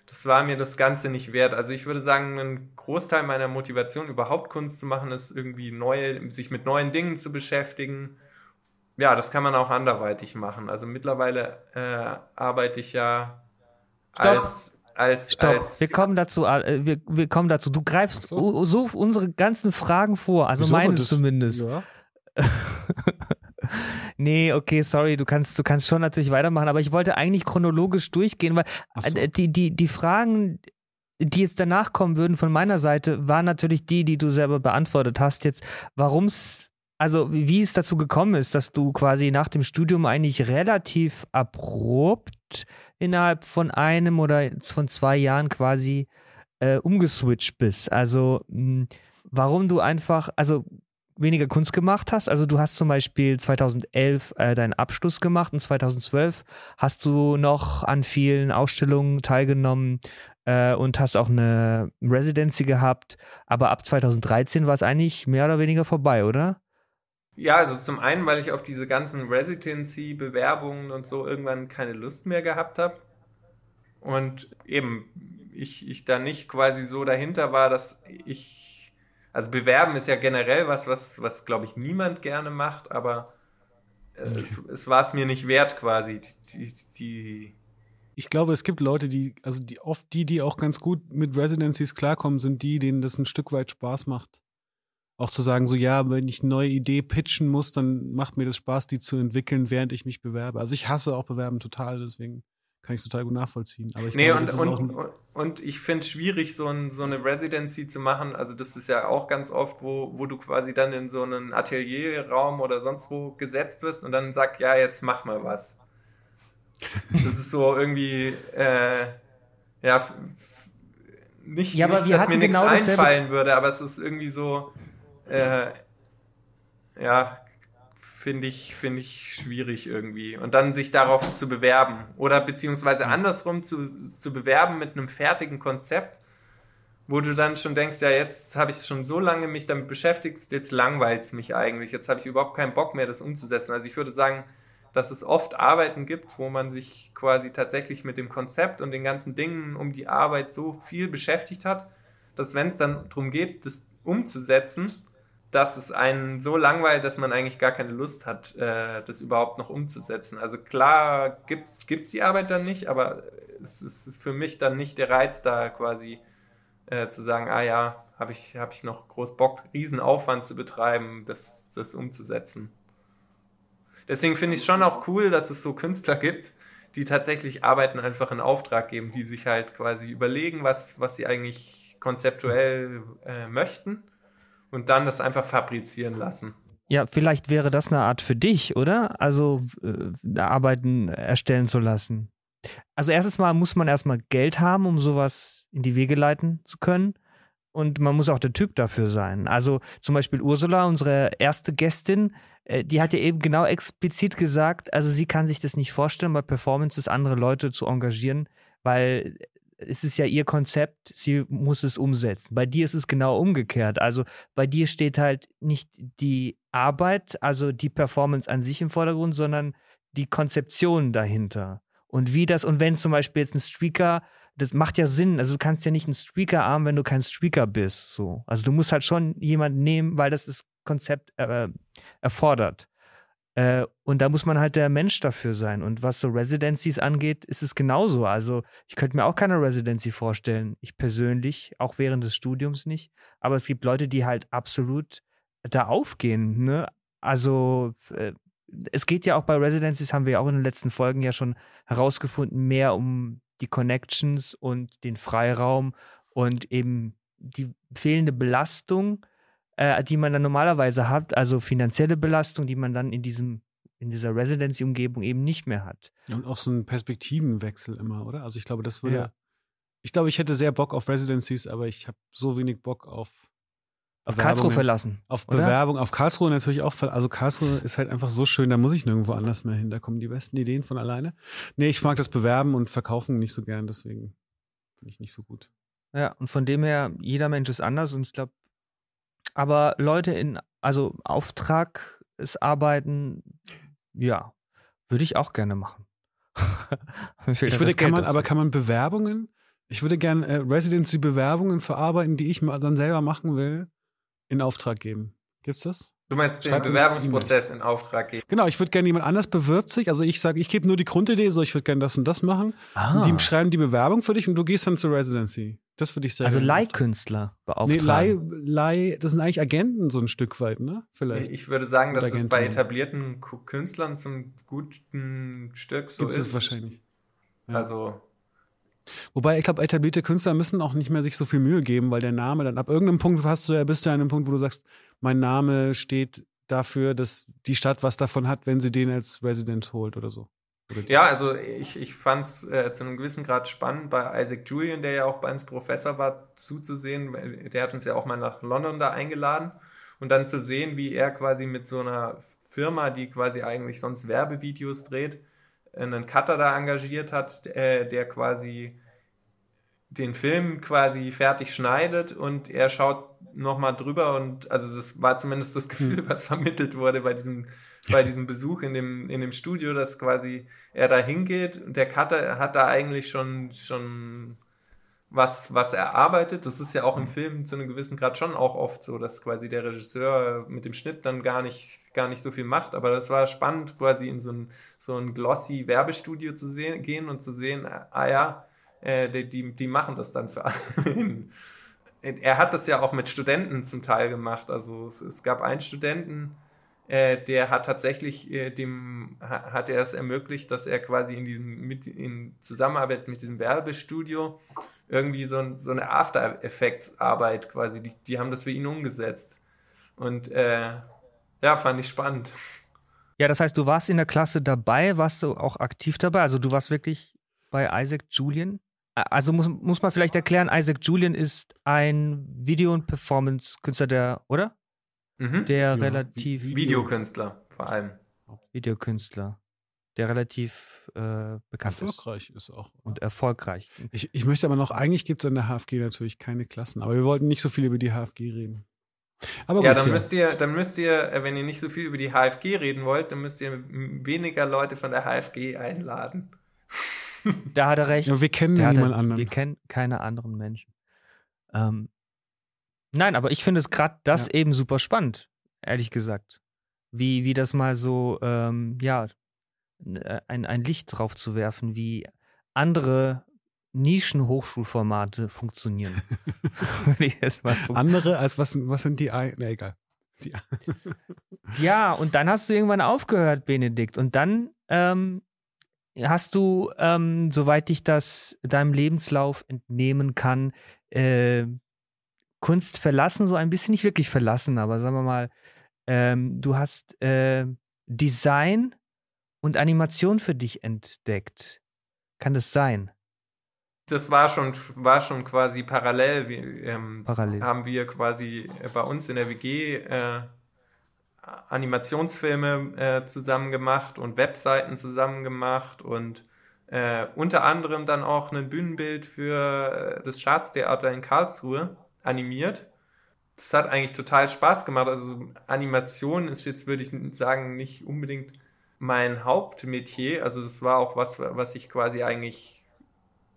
das war mir das Ganze nicht wert. Also ich würde sagen, ein Großteil meiner Motivation, überhaupt Kunst zu machen, ist irgendwie neue, sich mit neuen Dingen zu beschäftigen. Ja, das kann man auch anderweitig machen. Also mittlerweile äh, arbeite ich ja Stopp. als als, Stopp. Als wir kommen dazu. Äh, wir, wir kommen dazu. Du greifst so. so unsere ganzen Fragen vor, also Wieso meine zumindest. Ja. Nee, okay, sorry, du kannst, du kannst schon natürlich weitermachen, aber ich wollte eigentlich chronologisch durchgehen, weil so. äh, die, die, die Fragen, die jetzt danach kommen würden von meiner Seite, waren natürlich die, die du selber beantwortet hast. Jetzt, warum's, also wie es dazu gekommen ist, dass du quasi nach dem Studium eigentlich relativ abrupt innerhalb von einem oder von zwei Jahren quasi äh, umgeswitcht bist. Also mh, warum du einfach, also weniger Kunst gemacht hast. Also du hast zum Beispiel 2011 äh, deinen Abschluss gemacht und 2012 hast du noch an vielen Ausstellungen teilgenommen äh, und hast auch eine Residency gehabt. Aber ab 2013 war es eigentlich mehr oder weniger vorbei, oder? Ja, also zum einen, weil ich auf diese ganzen Residency-Bewerbungen und so irgendwann keine Lust mehr gehabt habe. Und eben, ich, ich da nicht quasi so dahinter war, dass ich also bewerben ist ja generell was, was, was glaube ich niemand gerne macht, aber es, es war es mir nicht wert quasi, die, die, Ich glaube, es gibt Leute, die, also die oft die, die auch ganz gut mit Residencies klarkommen, sind die, denen das ein Stück weit Spaß macht. Auch zu sagen, so ja, wenn ich eine neue Idee pitchen muss, dann macht mir das Spaß, die zu entwickeln, während ich mich bewerbe. Also ich hasse auch Bewerben total, deswegen kann ich es total gut nachvollziehen. Aber ich nee, glaube, und, und, und, und ich finde es schwierig, so, ein, so eine Residency zu machen. Also das ist ja auch ganz oft, wo, wo du quasi dann in so einen Atelierraum oder sonst wo gesetzt wirst und dann sagst, ja, jetzt mach mal was. Das ist so irgendwie, äh, ja, nicht, Ja, aber nicht wir dass mir nichts genau dasselbe- einfallen würde, aber es ist irgendwie so, äh, ja, finde ich, finde ich schwierig irgendwie. Und dann sich darauf zu bewerben. Oder beziehungsweise andersrum zu, zu bewerben mit einem fertigen Konzept, wo du dann schon denkst, ja, jetzt habe ich schon so lange mich damit beschäftigt, jetzt langweilt es mich eigentlich. Jetzt habe ich überhaupt keinen Bock mehr, das umzusetzen. Also ich würde sagen, dass es oft Arbeiten gibt, wo man sich quasi tatsächlich mit dem Konzept und den ganzen Dingen um die Arbeit so viel beschäftigt hat, dass wenn es dann darum geht, das umzusetzen, dass es einen so langweilt, dass man eigentlich gar keine Lust hat, äh, das überhaupt noch umzusetzen. Also klar gibt's gibt's die Arbeit dann nicht, aber es, es ist für mich dann nicht der Reiz da quasi äh, zu sagen, ah ja, habe ich, hab ich noch groß Bock, Riesenaufwand zu betreiben, das, das umzusetzen. Deswegen finde ich es schon auch cool, dass es so Künstler gibt, die tatsächlich Arbeiten einfach in Auftrag geben, die sich halt quasi überlegen, was, was sie eigentlich konzeptuell äh, möchten und dann das einfach fabrizieren lassen. Ja, vielleicht wäre das eine Art für dich, oder? Also äh, Arbeiten erstellen zu lassen. Also erstes Mal muss man erstmal Geld haben, um sowas in die Wege leiten zu können. Und man muss auch der Typ dafür sein. Also zum Beispiel Ursula, unsere erste Gästin, äh, die hat ja eben genau explizit gesagt, also sie kann sich das nicht vorstellen, bei Performances andere Leute zu engagieren, weil es ist ja ihr Konzept, sie muss es umsetzen. Bei dir ist es genau umgekehrt. Also bei dir steht halt nicht die Arbeit, also die Performance an sich im Vordergrund, sondern die Konzeption dahinter. Und wie das, und wenn zum Beispiel jetzt ein Streaker, das macht ja Sinn, also du kannst ja nicht einen Streaker armen, wenn du kein Streaker bist. So. Also du musst halt schon jemanden nehmen, weil das das Konzept äh, erfordert. Äh, und da muss man halt der Mensch dafür sein. Und was so Residencies angeht, ist es genauso. Also ich könnte mir auch keine Residency vorstellen. Ich persönlich, auch während des Studiums nicht. Aber es gibt Leute, die halt absolut da aufgehen. Ne? Also äh, es geht ja auch bei Residencies, haben wir ja auch in den letzten Folgen ja schon herausgefunden, mehr um die Connections und den Freiraum und eben die fehlende Belastung, äh, die man dann normalerweise hat, also finanzielle Belastung, die man dann in diesem in dieser Residency-Umgebung eben nicht mehr hat. und auch so ein Perspektivenwechsel immer, oder? Also ich glaube, das würde, Ja. ich glaube, ich hätte sehr Bock auf Residencies, aber ich habe so wenig Bock auf Auf Karlsruhe verlassen. Auf oder? Bewerbung, auf Karlsruhe natürlich auch. Also Karlsruhe ist halt einfach so schön, da muss ich nirgendwo anders mehr hin. Da kommen die besten Ideen von alleine. Nee, ich mag das Bewerben und Verkaufen nicht so gern, deswegen bin ich nicht so gut. Ja, und von dem her, jeder Mensch ist anders und ich glaube, aber Leute in, also Auftrag ist Arbeiten, ja, würde ich auch gerne machen. Ich würde, kann man, dazu. aber kann man Bewerbungen, ich würde gern äh, Residency-Bewerbungen verarbeiten, die ich mal dann selber machen will, in Auftrag geben. Gibt's das? Du meinst den Schreib uns Bewerbungsprozess in Auftrag geben? Genau, ich würde gerne jemand anders bewirbt sich. Also ich sage, ich gebe nur die Grundidee, so ich würde gerne das und das machen. ah, Und die schreiben die Bewerbung für dich und du gehst dann zur Residency. Das würde ich sagen. Also Leihkünstler beauftragen. Nee, Leih, Leih, das sind eigentlich Agenten so ein Stück weit, ne? Vielleicht. Ich würde sagen, dass das bei etablierten Künstlern zum guten Stück so Gibt's ist. es wahrscheinlich. Ja. Also. Wobei, ich glaube, etablierte Künstler müssen auch nicht mehr sich so viel Mühe geben, weil der Name dann ab irgendeinem Punkt hast du ja, bist du an einem Punkt, wo du sagst, mein Name steht dafür, dass die Stadt was davon hat, wenn sie den als Resident holt oder so. Ja, also ich, ich fand es äh, zu einem gewissen Grad spannend, bei Isaac Julian, der ja auch bei uns Professor war, zuzusehen. Der hat uns ja auch mal nach London da eingeladen und dann zu sehen, wie er quasi mit so einer Firma, die quasi eigentlich sonst Werbevideos dreht, einen Cutter da engagiert hat, äh, der quasi den Film quasi fertig schneidet und er schaut nochmal drüber und also das war zumindest das Gefühl, hm. was vermittelt wurde bei diesem bei diesem Besuch in dem, in dem Studio, dass quasi er da hingeht und der Cutter hat da eigentlich schon, schon was, was erarbeitet. Das ist ja auch im Film zu einem gewissen Grad schon auch oft so, dass quasi der Regisseur mit dem Schnitt dann gar nicht, gar nicht so viel macht. Aber das war spannend, quasi in so ein, so ein glossy Werbestudio zu sehen, gehen und zu sehen, ah ja, äh, die, die machen das dann für einen. er hat das ja auch mit Studenten zum Teil gemacht. Also es, es gab einen Studenten, äh, der hat tatsächlich äh, dem hat er es ermöglicht, dass er quasi in diesem mit in Zusammenarbeit mit diesem Werbestudio irgendwie so, ein, so eine After Effects Arbeit quasi, die, die haben das für ihn umgesetzt und äh, ja, fand ich spannend. Ja, das heißt, du warst in der Klasse dabei, warst du auch aktiv dabei, also du warst wirklich bei Isaac Julian. Also muss, muss man vielleicht erklären, Isaac Julian ist ein Video- und Performance-Künstler, der, oder? Mhm. Der ja, relativ. Videokünstler vor allem. Videokünstler. Der relativ äh, bekannt erfolgreich ist. ist auch. Und erfolgreich. Ich, ich möchte aber noch, eigentlich gibt es an der HFG natürlich keine Klassen, aber wir wollten nicht so viel über die HFG reden. Aber gut, ja, dann ja. müsst ihr, dann müsst ihr, äh, wenn ihr nicht so viel über die HFG reden wollt, dann müsst ihr weniger Leute von der HFG einladen. Da hat er recht. Ja, wir kennen ja niemanden anderen. Wir kennen keine anderen Menschen. Ähm, Nein, aber ich finde es gerade das ja. eben super spannend, ehrlich gesagt. Wie, wie das mal so, ähm, ja, äh, ein, ein Licht drauf zu werfen, wie andere Nischen-Hochschulformate funktionieren. andere als was, was sind die? Na nee, egal. Die ja, und dann hast du irgendwann aufgehört, Benedikt. Und dann ähm, hast du, ähm, soweit ich das deinem Lebenslauf entnehmen kann, äh, Kunst verlassen, so ein bisschen, nicht wirklich verlassen, aber sagen wir mal, ähm, du hast äh, Design und Animation für dich entdeckt. Kann das sein? Das war schon, war schon quasi parallel. Wir, ähm, parallel. Haben wir quasi bei uns in der WG äh, Animationsfilme äh, zusammen gemacht und Webseiten zusammen gemacht und äh, unter anderem dann auch ein Bühnenbild für äh, das Schatztheater in Karlsruhe animiert. Das hat eigentlich total Spaß gemacht. Also Animation ist jetzt, würde ich sagen, nicht unbedingt mein Hauptmetier. Also das war auch was, was ich quasi eigentlich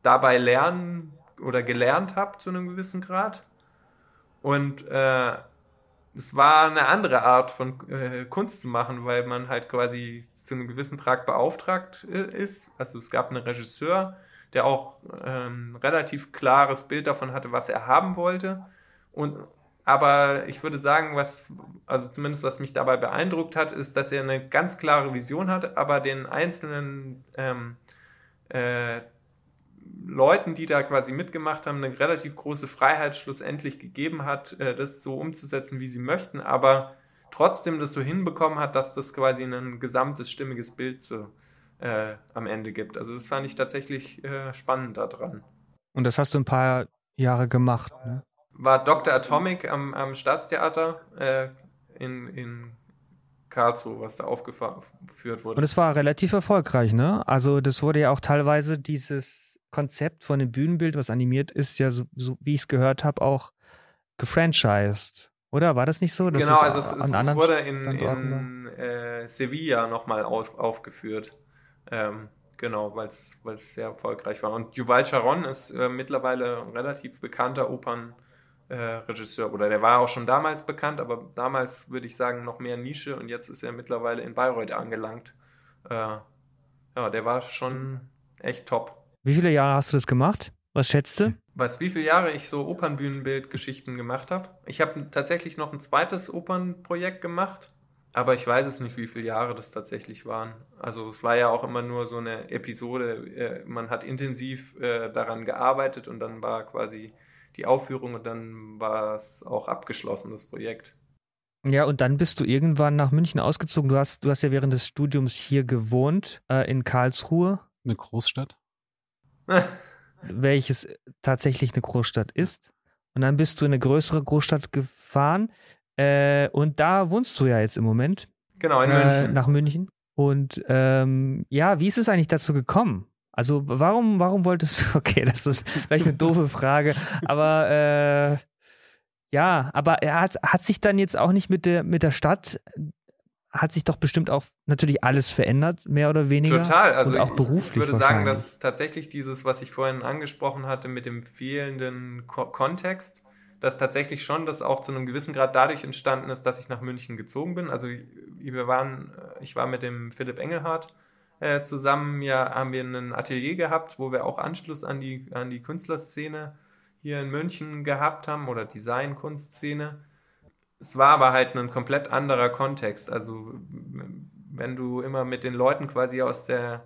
dabei lernen oder gelernt habe zu einem gewissen Grad. Und äh, es war eine andere Art von äh, Kunst zu machen, weil man halt quasi zu einem gewissen Trag beauftragt äh, ist. Also es gab einen Regisseur, der auch ähm, relativ klares Bild davon hatte, was er haben wollte. Und aber ich würde sagen, was, also zumindest was mich dabei beeindruckt hat, ist, dass er eine ganz klare Vision hat, aber den einzelnen ähm, äh, Leuten, die da quasi mitgemacht haben, eine relativ große Freiheit schlussendlich gegeben hat, äh, das so umzusetzen, wie sie möchten, aber trotzdem das so hinbekommen hat, dass das quasi ein gesamtes stimmiges Bild so äh, am Ende gibt. Also das fand ich tatsächlich äh, spannend daran. Und das hast du ein paar Jahre gemacht, ne? War Dr. Atomic am, am Staatstheater äh, in, in Karlsruhe, was da aufgeführt wurde. Und es war relativ erfolgreich, ne? Also das wurde ja auch teilweise dieses Konzept von dem Bühnenbild, was animiert ist, ja so, so wie ich es gehört habe, auch gefranchised. Oder war das nicht so? genau, also es, es, es wurde in, in äh, Sevilla nochmal auf, aufgeführt. Ähm, genau, weil es sehr erfolgreich war. Und Yuval Sharon ist äh, mittlerweile ein relativ bekannter Opernregisseur. Äh, oder der war auch schon damals bekannt, aber damals würde ich sagen noch mehr Nische und jetzt ist er mittlerweile in Bayreuth angelangt. Äh, ja, der war schon echt top. Wie viele Jahre hast du das gemacht? Was schätzt du? Was, wie viele Jahre ich so Opernbühnenbildgeschichten gemacht habe? Ich habe tatsächlich noch ein zweites Opernprojekt gemacht, aber ich weiß es nicht, wie viele Jahre das tatsächlich waren. Also es war ja auch immer nur so eine Episode, äh, man hat intensiv äh, daran gearbeitet und dann war quasi die Aufführung und dann war es auch abgeschlossen, das Projekt. Ja, und dann bist du irgendwann nach München ausgezogen. Du hast, du hast ja während des Studiums hier gewohnt, äh, in Karlsruhe. Eine Großstadt? welches tatsächlich eine Großstadt ist. Und dann bist du in eine größere Großstadt gefahren. Äh, und da wohnst du ja jetzt im Moment. Genau, in München. Äh, nach München. Und ähm, ja, wie ist es eigentlich dazu gekommen? Also warum, warum wolltest du, okay, das ist vielleicht eine doofe Frage, aber äh, ja, aber er hat, hat sich dann jetzt auch nicht mit der, mit der Stadt, hat sich doch bestimmt auch natürlich alles verändert, mehr oder weniger. Total, also und auch beruflich. Ich würde sagen, dass tatsächlich dieses, was ich vorhin angesprochen hatte mit dem fehlenden Ko Kontext, dass tatsächlich schon das auch zu einem gewissen Grad dadurch entstanden ist, dass ich nach München gezogen bin. Also wir waren, ich war mit dem Philipp Engelhardt äh, zusammen, ja, haben wir ein Atelier gehabt, wo wir auch Anschluss an die, an die Künstlerszene hier in München gehabt haben oder Design-Kunstszene. Es war aber halt ein komplett anderer Kontext. Also wenn du immer mit den Leuten quasi aus der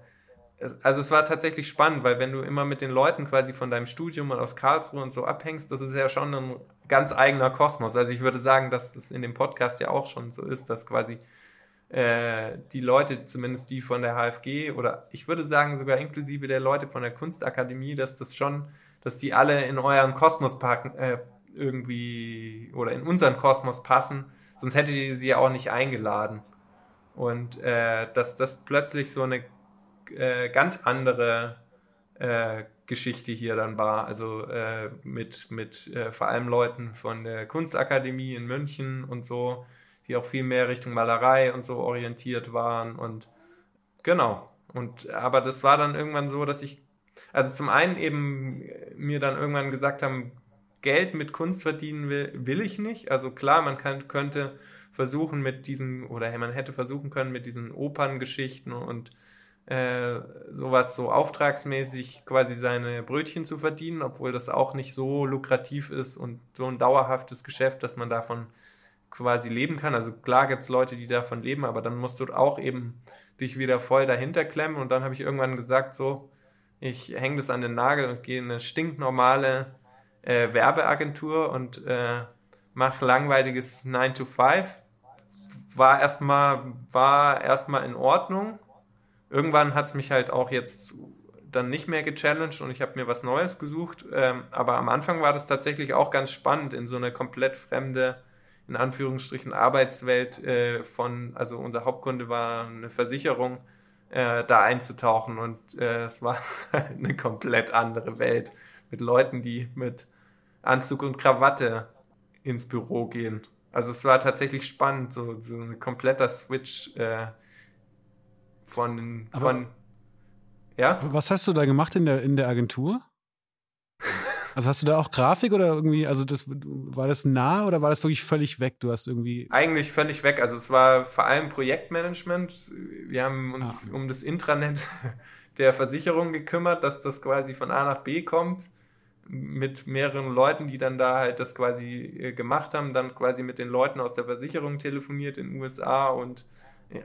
also es war tatsächlich spannend, weil wenn du immer mit den Leuten quasi von deinem Studium und aus Karlsruhe und so abhängst, das ist ja schon ein ganz eigener Kosmos. Also ich würde sagen, dass es in dem Podcast ja auch schon so ist, dass quasi äh, die Leute, zumindest die von der HFG oder ich würde sagen sogar inklusive der Leute von der Kunstakademie, dass das schon, dass die alle in euren Kosmos packen, äh, irgendwie oder in unseren Kosmos passen, sonst hättet ihr sie ja auch nicht eingeladen. Und äh, dass das plötzlich so eine äh, ganz andere äh, Geschichte hier dann war. Also äh, mit, mit äh, vor allem Leuten von der Kunstakademie in München und so, die auch viel mehr Richtung Malerei und so orientiert waren. Und genau. Und aber das war dann irgendwann so, dass ich, also zum einen eben mir dann irgendwann gesagt haben, Geld mit Kunst verdienen will, will ich nicht. Also klar, man kann, könnte versuchen mit diesen, oder man hätte versuchen können mit diesen Operngeschichten und äh, sowas so auftragsmäßig quasi seine Brötchen zu verdienen, obwohl das auch nicht so lukrativ ist und so ein dauerhaftes Geschäft, dass man davon quasi leben kann. Also klar gibt es Leute, die davon leben, aber dann musst du auch eben dich wieder voll dahinter klemmen und dann habe ich irgendwann gesagt, so, ich hänge das an den Nagel und gehe in eine stinknormale äh, Werbeagentur und äh, mache langweiliges 9 to 5. War erstmal, war erstmal in Ordnung. Irgendwann hat es mich halt auch jetzt dann nicht mehr gechallenged und ich habe mir was Neues gesucht. Ähm, aber am Anfang war das tatsächlich auch ganz spannend, in so eine komplett fremde, in Anführungsstrichen, Arbeitswelt äh, von, also unser Hauptkunde war eine Versicherung, äh, da einzutauchen und äh, es war eine komplett andere Welt mit Leuten, die mit Anzug und Krawatte ins Büro gehen. Also es war tatsächlich spannend, so, so ein kompletter Switch äh, von, Aber von ja. Was hast du da gemacht in der, in der Agentur? Also hast du da auch Grafik oder irgendwie, also das war das nah oder war das wirklich völlig weg? Du hast irgendwie. Eigentlich völlig weg. Also es war vor allem Projektmanagement. Wir haben uns ah. um das Intranet der Versicherung gekümmert, dass das quasi von A nach B kommt mit mehreren Leuten, die dann da halt das quasi äh, gemacht haben, dann quasi mit den Leuten aus der Versicherung telefoniert in den USA und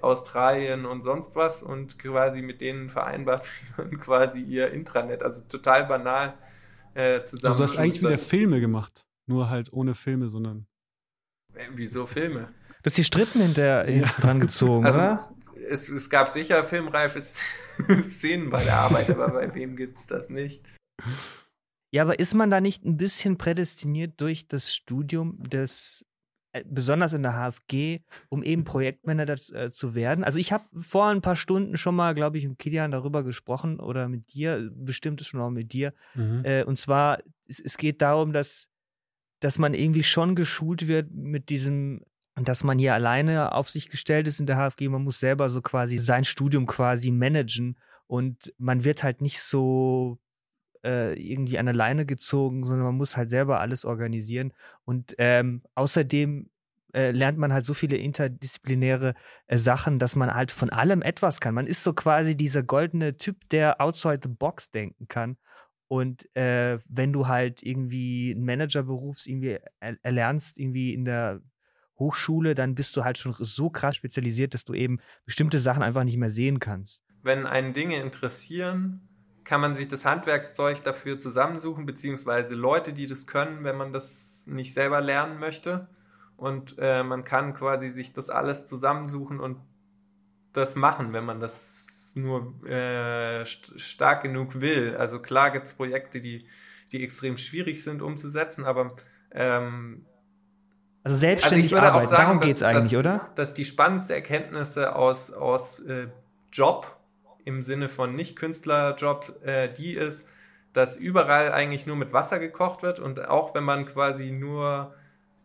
Australien und sonst was und quasi mit denen vereinbart quasi ihr Intranet, also total banal äh, zusammen. Also du hast eigentlich wieder Filme gemacht, nur halt ohne Filme, sondern äh, Wieso Filme? Du hast die Strippen hinter, ja. dran gezogen, also, oder? Es, es gab sicher filmreife Szenen bei der Arbeit, aber bei wem gibt es das nicht? Ja, aber ist man da nicht ein bisschen prädestiniert durch das Studium des besonders in der HFG, um eben Projektmanager äh, zu werden. Also ich habe vor ein paar Stunden schon mal, glaube ich, mit Kilian darüber gesprochen oder mit dir, bestimmt schon auch mit dir. Mhm. Äh, und zwar, es, es, geht darum, dass, dass man irgendwie schon geschult wird mit diesem, dass man hier alleine auf sich gestellt ist in der HFG. Man muss selber so quasi sein Studium quasi managen und man wird halt nicht so äh, irgendwie an der Leine gezogen, sondern man muss halt selber alles organisieren. Und ähm, außerdem äh, lernt man halt so viele interdisziplinäre äh, Sachen, dass man halt von allem etwas kann. Man ist so quasi dieser goldene Typ, der outside the box denken kann. Und äh, wenn du halt irgendwie einen Managerberuf irgendwie erlernst, irgendwie in der Hochschule, dann bist du halt schon so krass spezialisiert, dass du eben bestimmte Sachen einfach nicht mehr sehen kannst. Wenn einen Dinge interessieren, kann man sich das Handwerkszeug dafür zusammensuchen, beziehungsweise Leute, die das können, wenn man das nicht selber lernen möchte. Und äh, man kann quasi sich das alles zusammensuchen und das machen, wenn man das nur äh, st stark genug will. Also klar gibt es Projekte, die, die extrem schwierig sind umzusetzen, aber ähm, also selbstständig also arbeiten, sagen, darum geht es eigentlich, dass, oder? Dass die spannendsten Erkenntnisse aus, aus äh, Job im Sinne von Nicht-Künstlerjob äh, die ist, dass überall eigentlich nur mit Wasser gekocht wird und auch wenn man quasi nur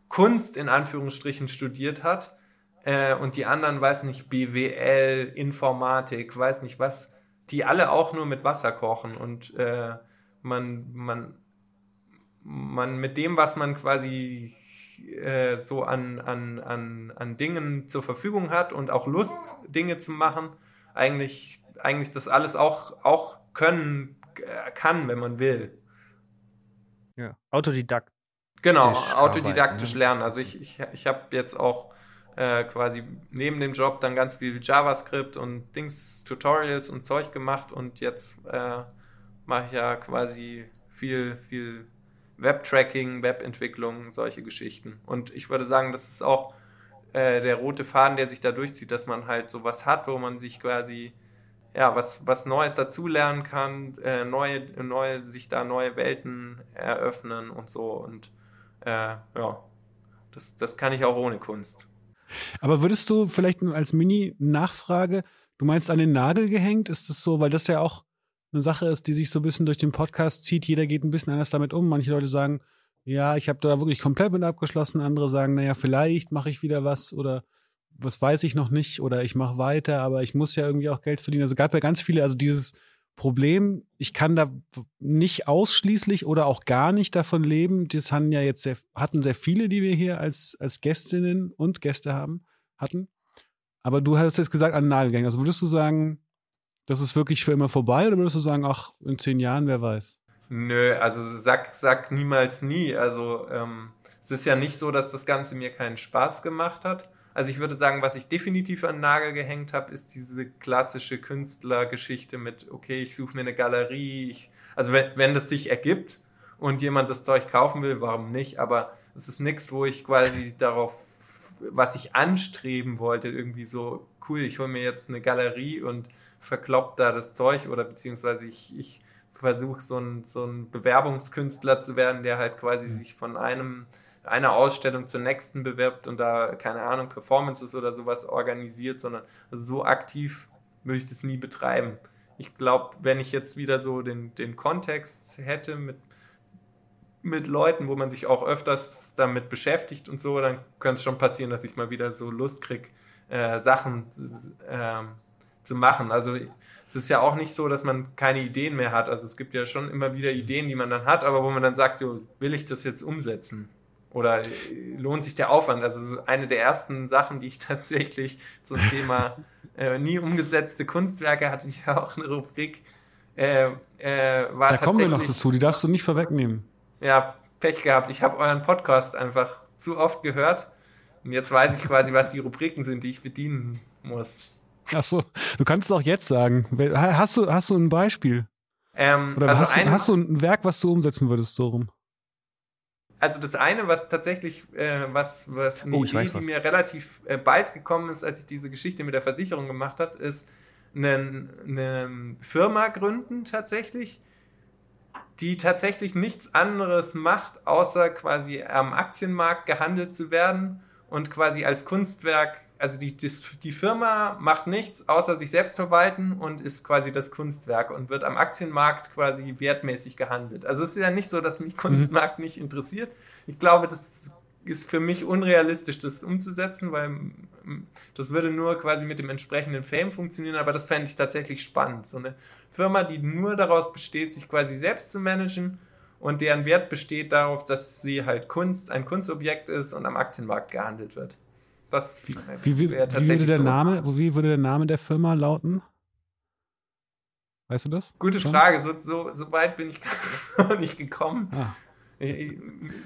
Kunst in Anführungsstrichen studiert hat äh, und die anderen, weiß nicht, BWL, Informatik, weiß nicht was, die alle auch nur mit Wasser kochen und äh, man, man, man mit dem, was man quasi äh, so an, an, an, an Dingen zur Verfügung hat und auch Lust, Dinge zu machen, eigentlich, eigentlich das alles auch, auch können äh, kann, wenn man will. Ja, Autodidakt. Genau, autodidaktisch arbeiten, ne? lernen. Also ich, ich, ich habe jetzt auch äh, quasi neben dem Job dann ganz viel JavaScript und Dings, Tutorials und Zeug gemacht und jetzt äh, mache ich ja quasi viel, viel Web-Tracking, Webentwicklung, solche Geschichten. Und ich würde sagen, das ist auch äh, der rote Faden, der sich da durchzieht, dass man halt sowas hat, wo man sich quasi ja, was, was Neues dazulernen kann, äh, neue, neue, sich da neue Welten eröffnen und so. Und äh, ja, das, das kann ich auch ohne Kunst. Aber würdest du vielleicht als Mini-Nachfrage, du meinst an den Nagel gehängt? Ist das so, weil das ja auch eine Sache ist, die sich so ein bisschen durch den Podcast zieht. Jeder geht ein bisschen anders damit um. Manche Leute sagen, ja, ich habe da wirklich komplett mit abgeschlossen. Andere sagen, naja, vielleicht mache ich wieder was oder was weiß ich noch nicht oder ich mache weiter, aber ich muss ja irgendwie auch Geld verdienen. Also gab ja ganz viele, also dieses Problem, ich kann da nicht ausschließlich oder auch gar nicht davon leben. Das hatten ja jetzt sehr, hatten sehr viele, die wir hier als, als Gästinnen und Gäste haben, hatten. Aber du hast jetzt gesagt, an den Also würdest du sagen, das ist wirklich für immer vorbei oder würdest du sagen, ach, in zehn Jahren, wer weiß? Nö, also sag, sag niemals nie. Also ähm, es ist ja nicht so, dass das Ganze mir keinen Spaß gemacht hat. Also ich würde sagen, was ich definitiv an den Nagel gehängt habe, ist diese klassische Künstlergeschichte mit, okay, ich suche mir eine Galerie. Ich, also wenn, wenn das sich ergibt und jemand das Zeug kaufen will, warum nicht? Aber es ist nichts, wo ich quasi darauf, was ich anstreben wollte, irgendwie so, cool, ich hole mir jetzt eine Galerie und verkloppt da das Zeug oder beziehungsweise ich, ich versuche so ein, so ein Bewerbungskünstler zu werden, der halt quasi sich von einem einer Ausstellung zur nächsten bewirbt und da, keine Ahnung, Performances oder sowas organisiert, sondern so aktiv würde ich das nie betreiben. Ich glaube, wenn ich jetzt wieder so den, den Kontext hätte mit, mit Leuten, wo man sich auch öfters damit beschäftigt und so, dann könnte es schon passieren, dass ich mal wieder so Lust kriege, äh, Sachen äh, zu machen. Also es ist ja auch nicht so, dass man keine Ideen mehr hat. Also es gibt ja schon immer wieder Ideen, die man dann hat, aber wo man dann sagt, jo, will ich das jetzt umsetzen? Oder lohnt sich der Aufwand? Also eine der ersten Sachen, die ich tatsächlich zum Thema äh, nie umgesetzte Kunstwerke hatte ich ja auch eine Rubrik. Äh, äh, war da kommen wir noch dazu, die darfst du nicht vorwegnehmen. Ja, Pech gehabt. Ich habe euren Podcast einfach zu oft gehört. Und jetzt weiß ich quasi, was die Rubriken sind, die ich bedienen muss. Ach so, du kannst es auch jetzt sagen. Hast du, hast du ein Beispiel? Ähm, Oder also hast, du, hast du ein Werk, was du umsetzen würdest, so rum? Also das eine, was tatsächlich, äh, was, was eine oh, Idee, die mir relativ äh, bald gekommen ist, als ich diese Geschichte mit der Versicherung gemacht habe, ist eine, eine Firma gründen tatsächlich, die tatsächlich nichts anderes macht, außer quasi am Aktienmarkt gehandelt zu werden und quasi als Kunstwerk also die, die, die Firma macht nichts außer sich selbst verwalten und ist quasi das Kunstwerk und wird am Aktienmarkt quasi wertmäßig gehandelt. Also es ist ja nicht so, dass mich mhm. Kunstmarkt mhm. nicht interessiert. Ich glaube, das ist für mich unrealistisch, das umzusetzen, weil mm, das würde nur quasi mit dem entsprechenden Fame funktionieren, aber das fände ich tatsächlich spannend. So eine Firma, die nur daraus besteht, sich quasi selbst zu managen und deren Wert besteht darauf, dass sie halt Kunst, ein Kunstobjekt ist und am Aktienmarkt gehandelt wird. Das wie, wie, wie, würde der so. Name, wie würde der Name der Firma lauten? Weißt du das? Gute Schon? Frage, so, so, so weit bin ich noch nicht gekommen. Ah. Ich-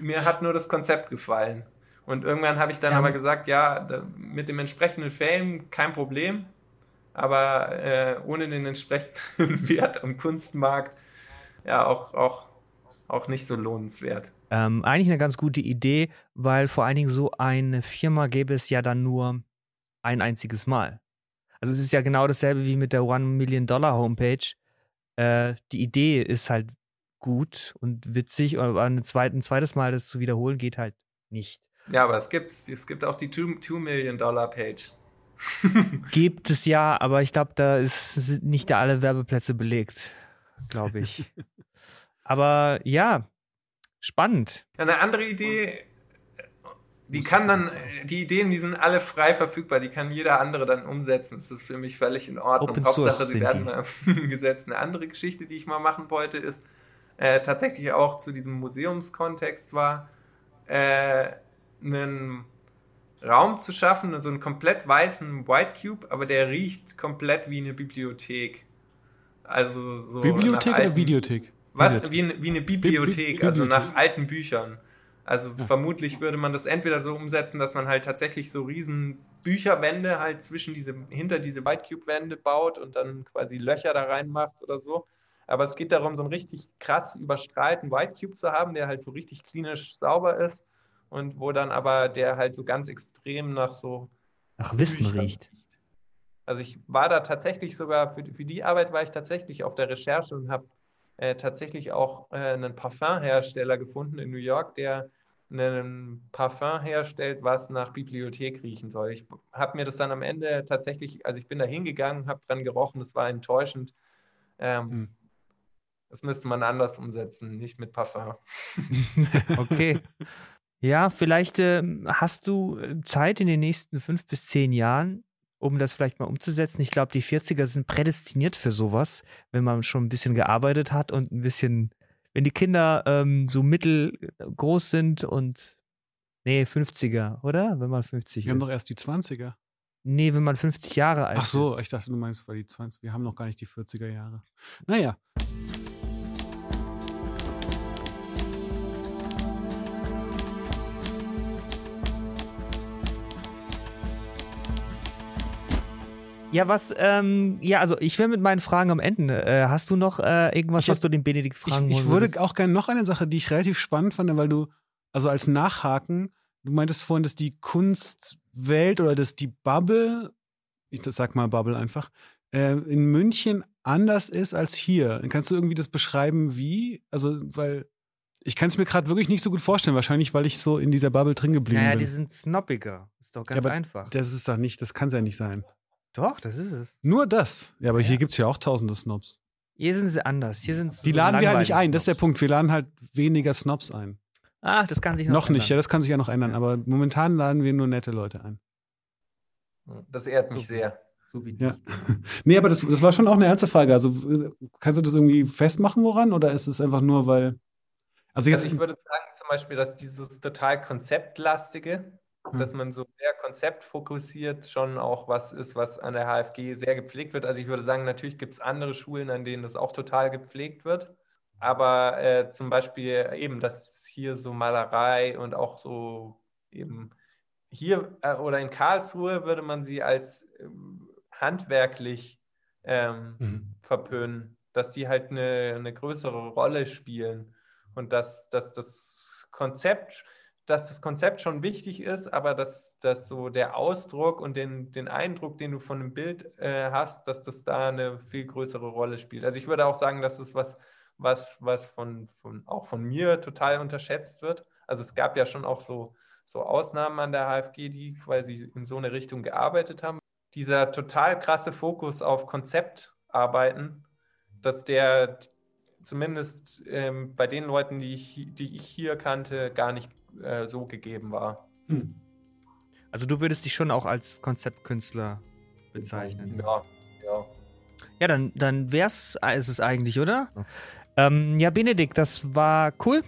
Mir hat nur das Konzept gefallen. Und irgendwann habe ich dann Ähm. aber gesagt, ja, da, mit dem entsprechenden Fame kein Problem, aber äh, ohne den entsprechenden Wert am Kunstmarkt ja auch, auch, auch nicht so lohnenswert. Ähm, eigentlich eine ganz gute Idee, weil vor allen Dingen so eine Firma gäbe es ja dann nur ein einziges Mal. Also es ist ja genau dasselbe wie mit der One Million Dollar Homepage. Äh, die Idee ist halt gut und witzig, aber ein, zweit, ein zweites Mal das zu wiederholen geht halt nicht. Ja, aber es gibt, es gibt auch die 2 Million Dollar Page. Gibt es ja, aber ich glaube, da ist, sind nicht alle Werbeplätze belegt, glaube ich. aber ja, spannend. Eine andere Idee, die kann dann, die Ideen, die sind alle frei verfügbar, die kann jeder andere dann umsetzen. Das ist für mich völlig in Ordnung. Open Source Hauptsache, sie sind werden die. mal umgesetzt. Eine andere Geschichte, die ich mal machen wollte, ist äh, tatsächlich auch zu diesem Museumskontext war, äh, einen Raum zu schaffen, so einen komplett weißen White Cube, aber der riecht komplett wie eine Bibliothek. Also so Bibliothek oder Videothek? Was? Wie, eine- wie eine Bibliothek, Bi- also Bibliothek. nach alten Büchern. Also vermutlich würde man das entweder so umsetzen, dass man halt tatsächlich so riesen Bücherwände halt zwischen diese, hinter diese White Cube Wände baut und dann quasi Löcher da reinmacht oder so. Aber es geht darum, so einen richtig krass überstrahlten White Cube zu haben, der halt so richtig klinisch sauber ist und wo dann aber der halt so ganz extrem nach so Nach Wissen Büchern riecht. also ich war da tatsächlich sogar, für, für die Arbeit war ich tatsächlich auf der Recherche und habe äh, tatsächlich auch äh, einen Parfumhersteller gefunden in New York, der einen Parfum herstellt, was nach Bibliothek riechen soll. Ich habe mir das dann am Ende tatsächlich, also ich bin da hingegangen, habe dran gerochen, das war enttäuschend. Ähm, Hm. Das müsste man anders umsetzen, nicht mit Parfum. Okay. Ja, vielleicht ähm, hast du äh, Zeit in den nächsten fünf bis zehn Jahren, um das vielleicht mal umzusetzen. Ich glaube, die 40er sind prädestiniert für sowas, wenn man schon ein bisschen gearbeitet hat und ein bisschen, wenn die Kinder ähm, so mittelgroß sind und nee, 50er, oder? Wenn man 50 Wir haben ist. doch erst die 20er. nee, wenn man 50 Jahre alt Ach so, ist. ich dachte, du meinst, weil die 20, wir haben noch gar nicht die 40er Jahre. Naja. Ja, was, ähm, ja, also ich wäre mit meinen Fragen am Ende. Äh, hast du noch äh, irgendwas, Ich was du den Benedikt Ich, fragen ich wollen würde würdest? auch gerne noch eine Sache, die ich relativ spannend fand, weil du, also als Nachhaken, du meintest vorhin, dass die Kunstwelt oder dass die Bubble, ich sag mal Bubble einfach, äh, in München anders ist als hier. Kannst du irgendwie das beschreiben, wie? Also, weil ich kann es mir gerade wirklich nicht so gut vorstellen, wahrscheinlich, weil ich so in dieser Bubble drin geblieben Naja, bin. die sind snobbiger. Ist doch ganz aber einfach. das ist doch nicht, das kann es ja nicht sein. Doch, das ist es. Nur das. Ja, aber Ja. hier gibt es ja auch tausende Snobs. Hier sind sie anders. Hier sind Die so laden wir halt nicht ein, das ist der Snobs. Punkt. Wir laden halt weniger Snobs ein. Ach, das kann sich noch, Noch nicht, ja, ändern. das kann sich ja noch ändern, Ja. aber momentan laden wir nur nette Leute ein. Das ehrt mich Super. sehr. So wie Ja. Nee, aber das, das war schon auch eine ernste Frage. Also äh, kannst du das irgendwie festmachen, woran? Oder ist es einfach nur, weil. Also jetzt. Also ich würde sagen zum Beispiel, dass dieses total konzeptlastige, Hm. dass man so sehr konzeptfokussiert schon auch was ist, was an der HFG sehr gepflegt wird. Also ich würde sagen, natürlich gibt es andere Schulen, an denen das auch total gepflegt wird. Aber äh, zum Beispiel eben, dass hier so Malerei und auch so eben hier äh, oder in Karlsruhe würde man sie als ähm, handwerklich ähm, Mhm. verpönen, dass die halt eine, eine größere Rolle spielen und dass, dass das Konzept, dass das Konzept schon wichtig ist, aber dass, dass so der Ausdruck und den, den Eindruck, den du von einem Bild äh, hast, dass das da eine viel größere Rolle spielt. Also ich würde auch sagen, dass das was, was, was von, von auch von mir total unterschätzt wird. Also es gab ja schon auch so, so Ausnahmen an der HFG, die quasi in so eine Richtung gearbeitet haben. Dieser total krasse Fokus auf Konzeptarbeiten, dass der zumindest ähm, bei den Leuten, die ich, die ich hier kannte, gar nicht äh, so gegeben war. Hm. Also du würdest dich schon auch als Konzeptkünstler bezeichnen. Ja, ja. Ja, dann, dann wär's ist es eigentlich, oder? Ähm, ja, Benedikt, das war cool.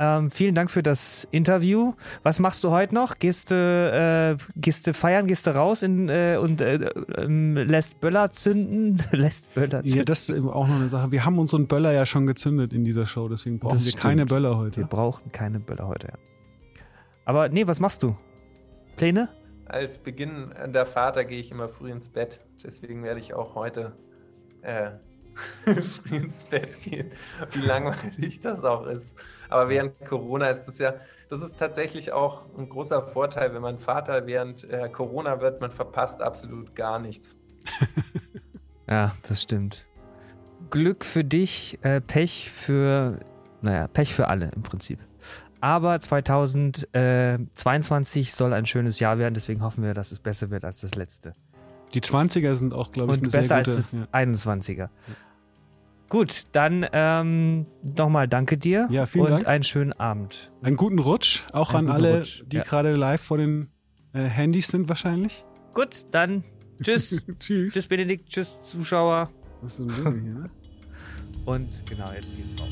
Ähm, vielen Dank für das Interview. Was machst du heute noch? Gehst du, äh, gehst du feiern, gehst du raus in, äh, und äh, ähm, lässt Böller zünden? lässt Böller zünden. Ja, das ist auch noch eine Sache. Wir haben unseren Böller ja schon gezündet in dieser Show, deswegen brauchen Das wir stimmt. keine Böller heute. Wir brauchen keine Böller heute, ja. Aber nee, was machst du? Pläne? Als Beginn der Vater gehe ich immer früh ins Bett. Deswegen werde ich auch heute äh, früh ins Bett gehen. Wie langweilig das auch ist. Aber während Corona ist das ja, das ist tatsächlich auch ein großer Vorteil, wenn man Vater während äh, Corona wird, man verpasst absolut gar nichts. Ja, das stimmt. Glück für dich, äh, Pech für, naja, Pech für alle im Prinzip. Aber 2022 soll ein schönes Jahr werden, deswegen hoffen wir, dass es besser wird als das letzte. Die 20er sind auch, glaube ich, Und eine besser sehr gute. als das ja. 21er. Gut, dann ähm, nochmal danke dir Ja, vielen und Dank. einen schönen Abend. Einen guten Rutsch, auch Einen an alle, Rutsch, die ja. gerade live vor den äh, Handys sind wahrscheinlich. Gut, dann tschüss. Tschüss. tschüss Benedikt, tschüss Zuschauer. Was ist denn hier, ne? Und genau, jetzt geht's raus.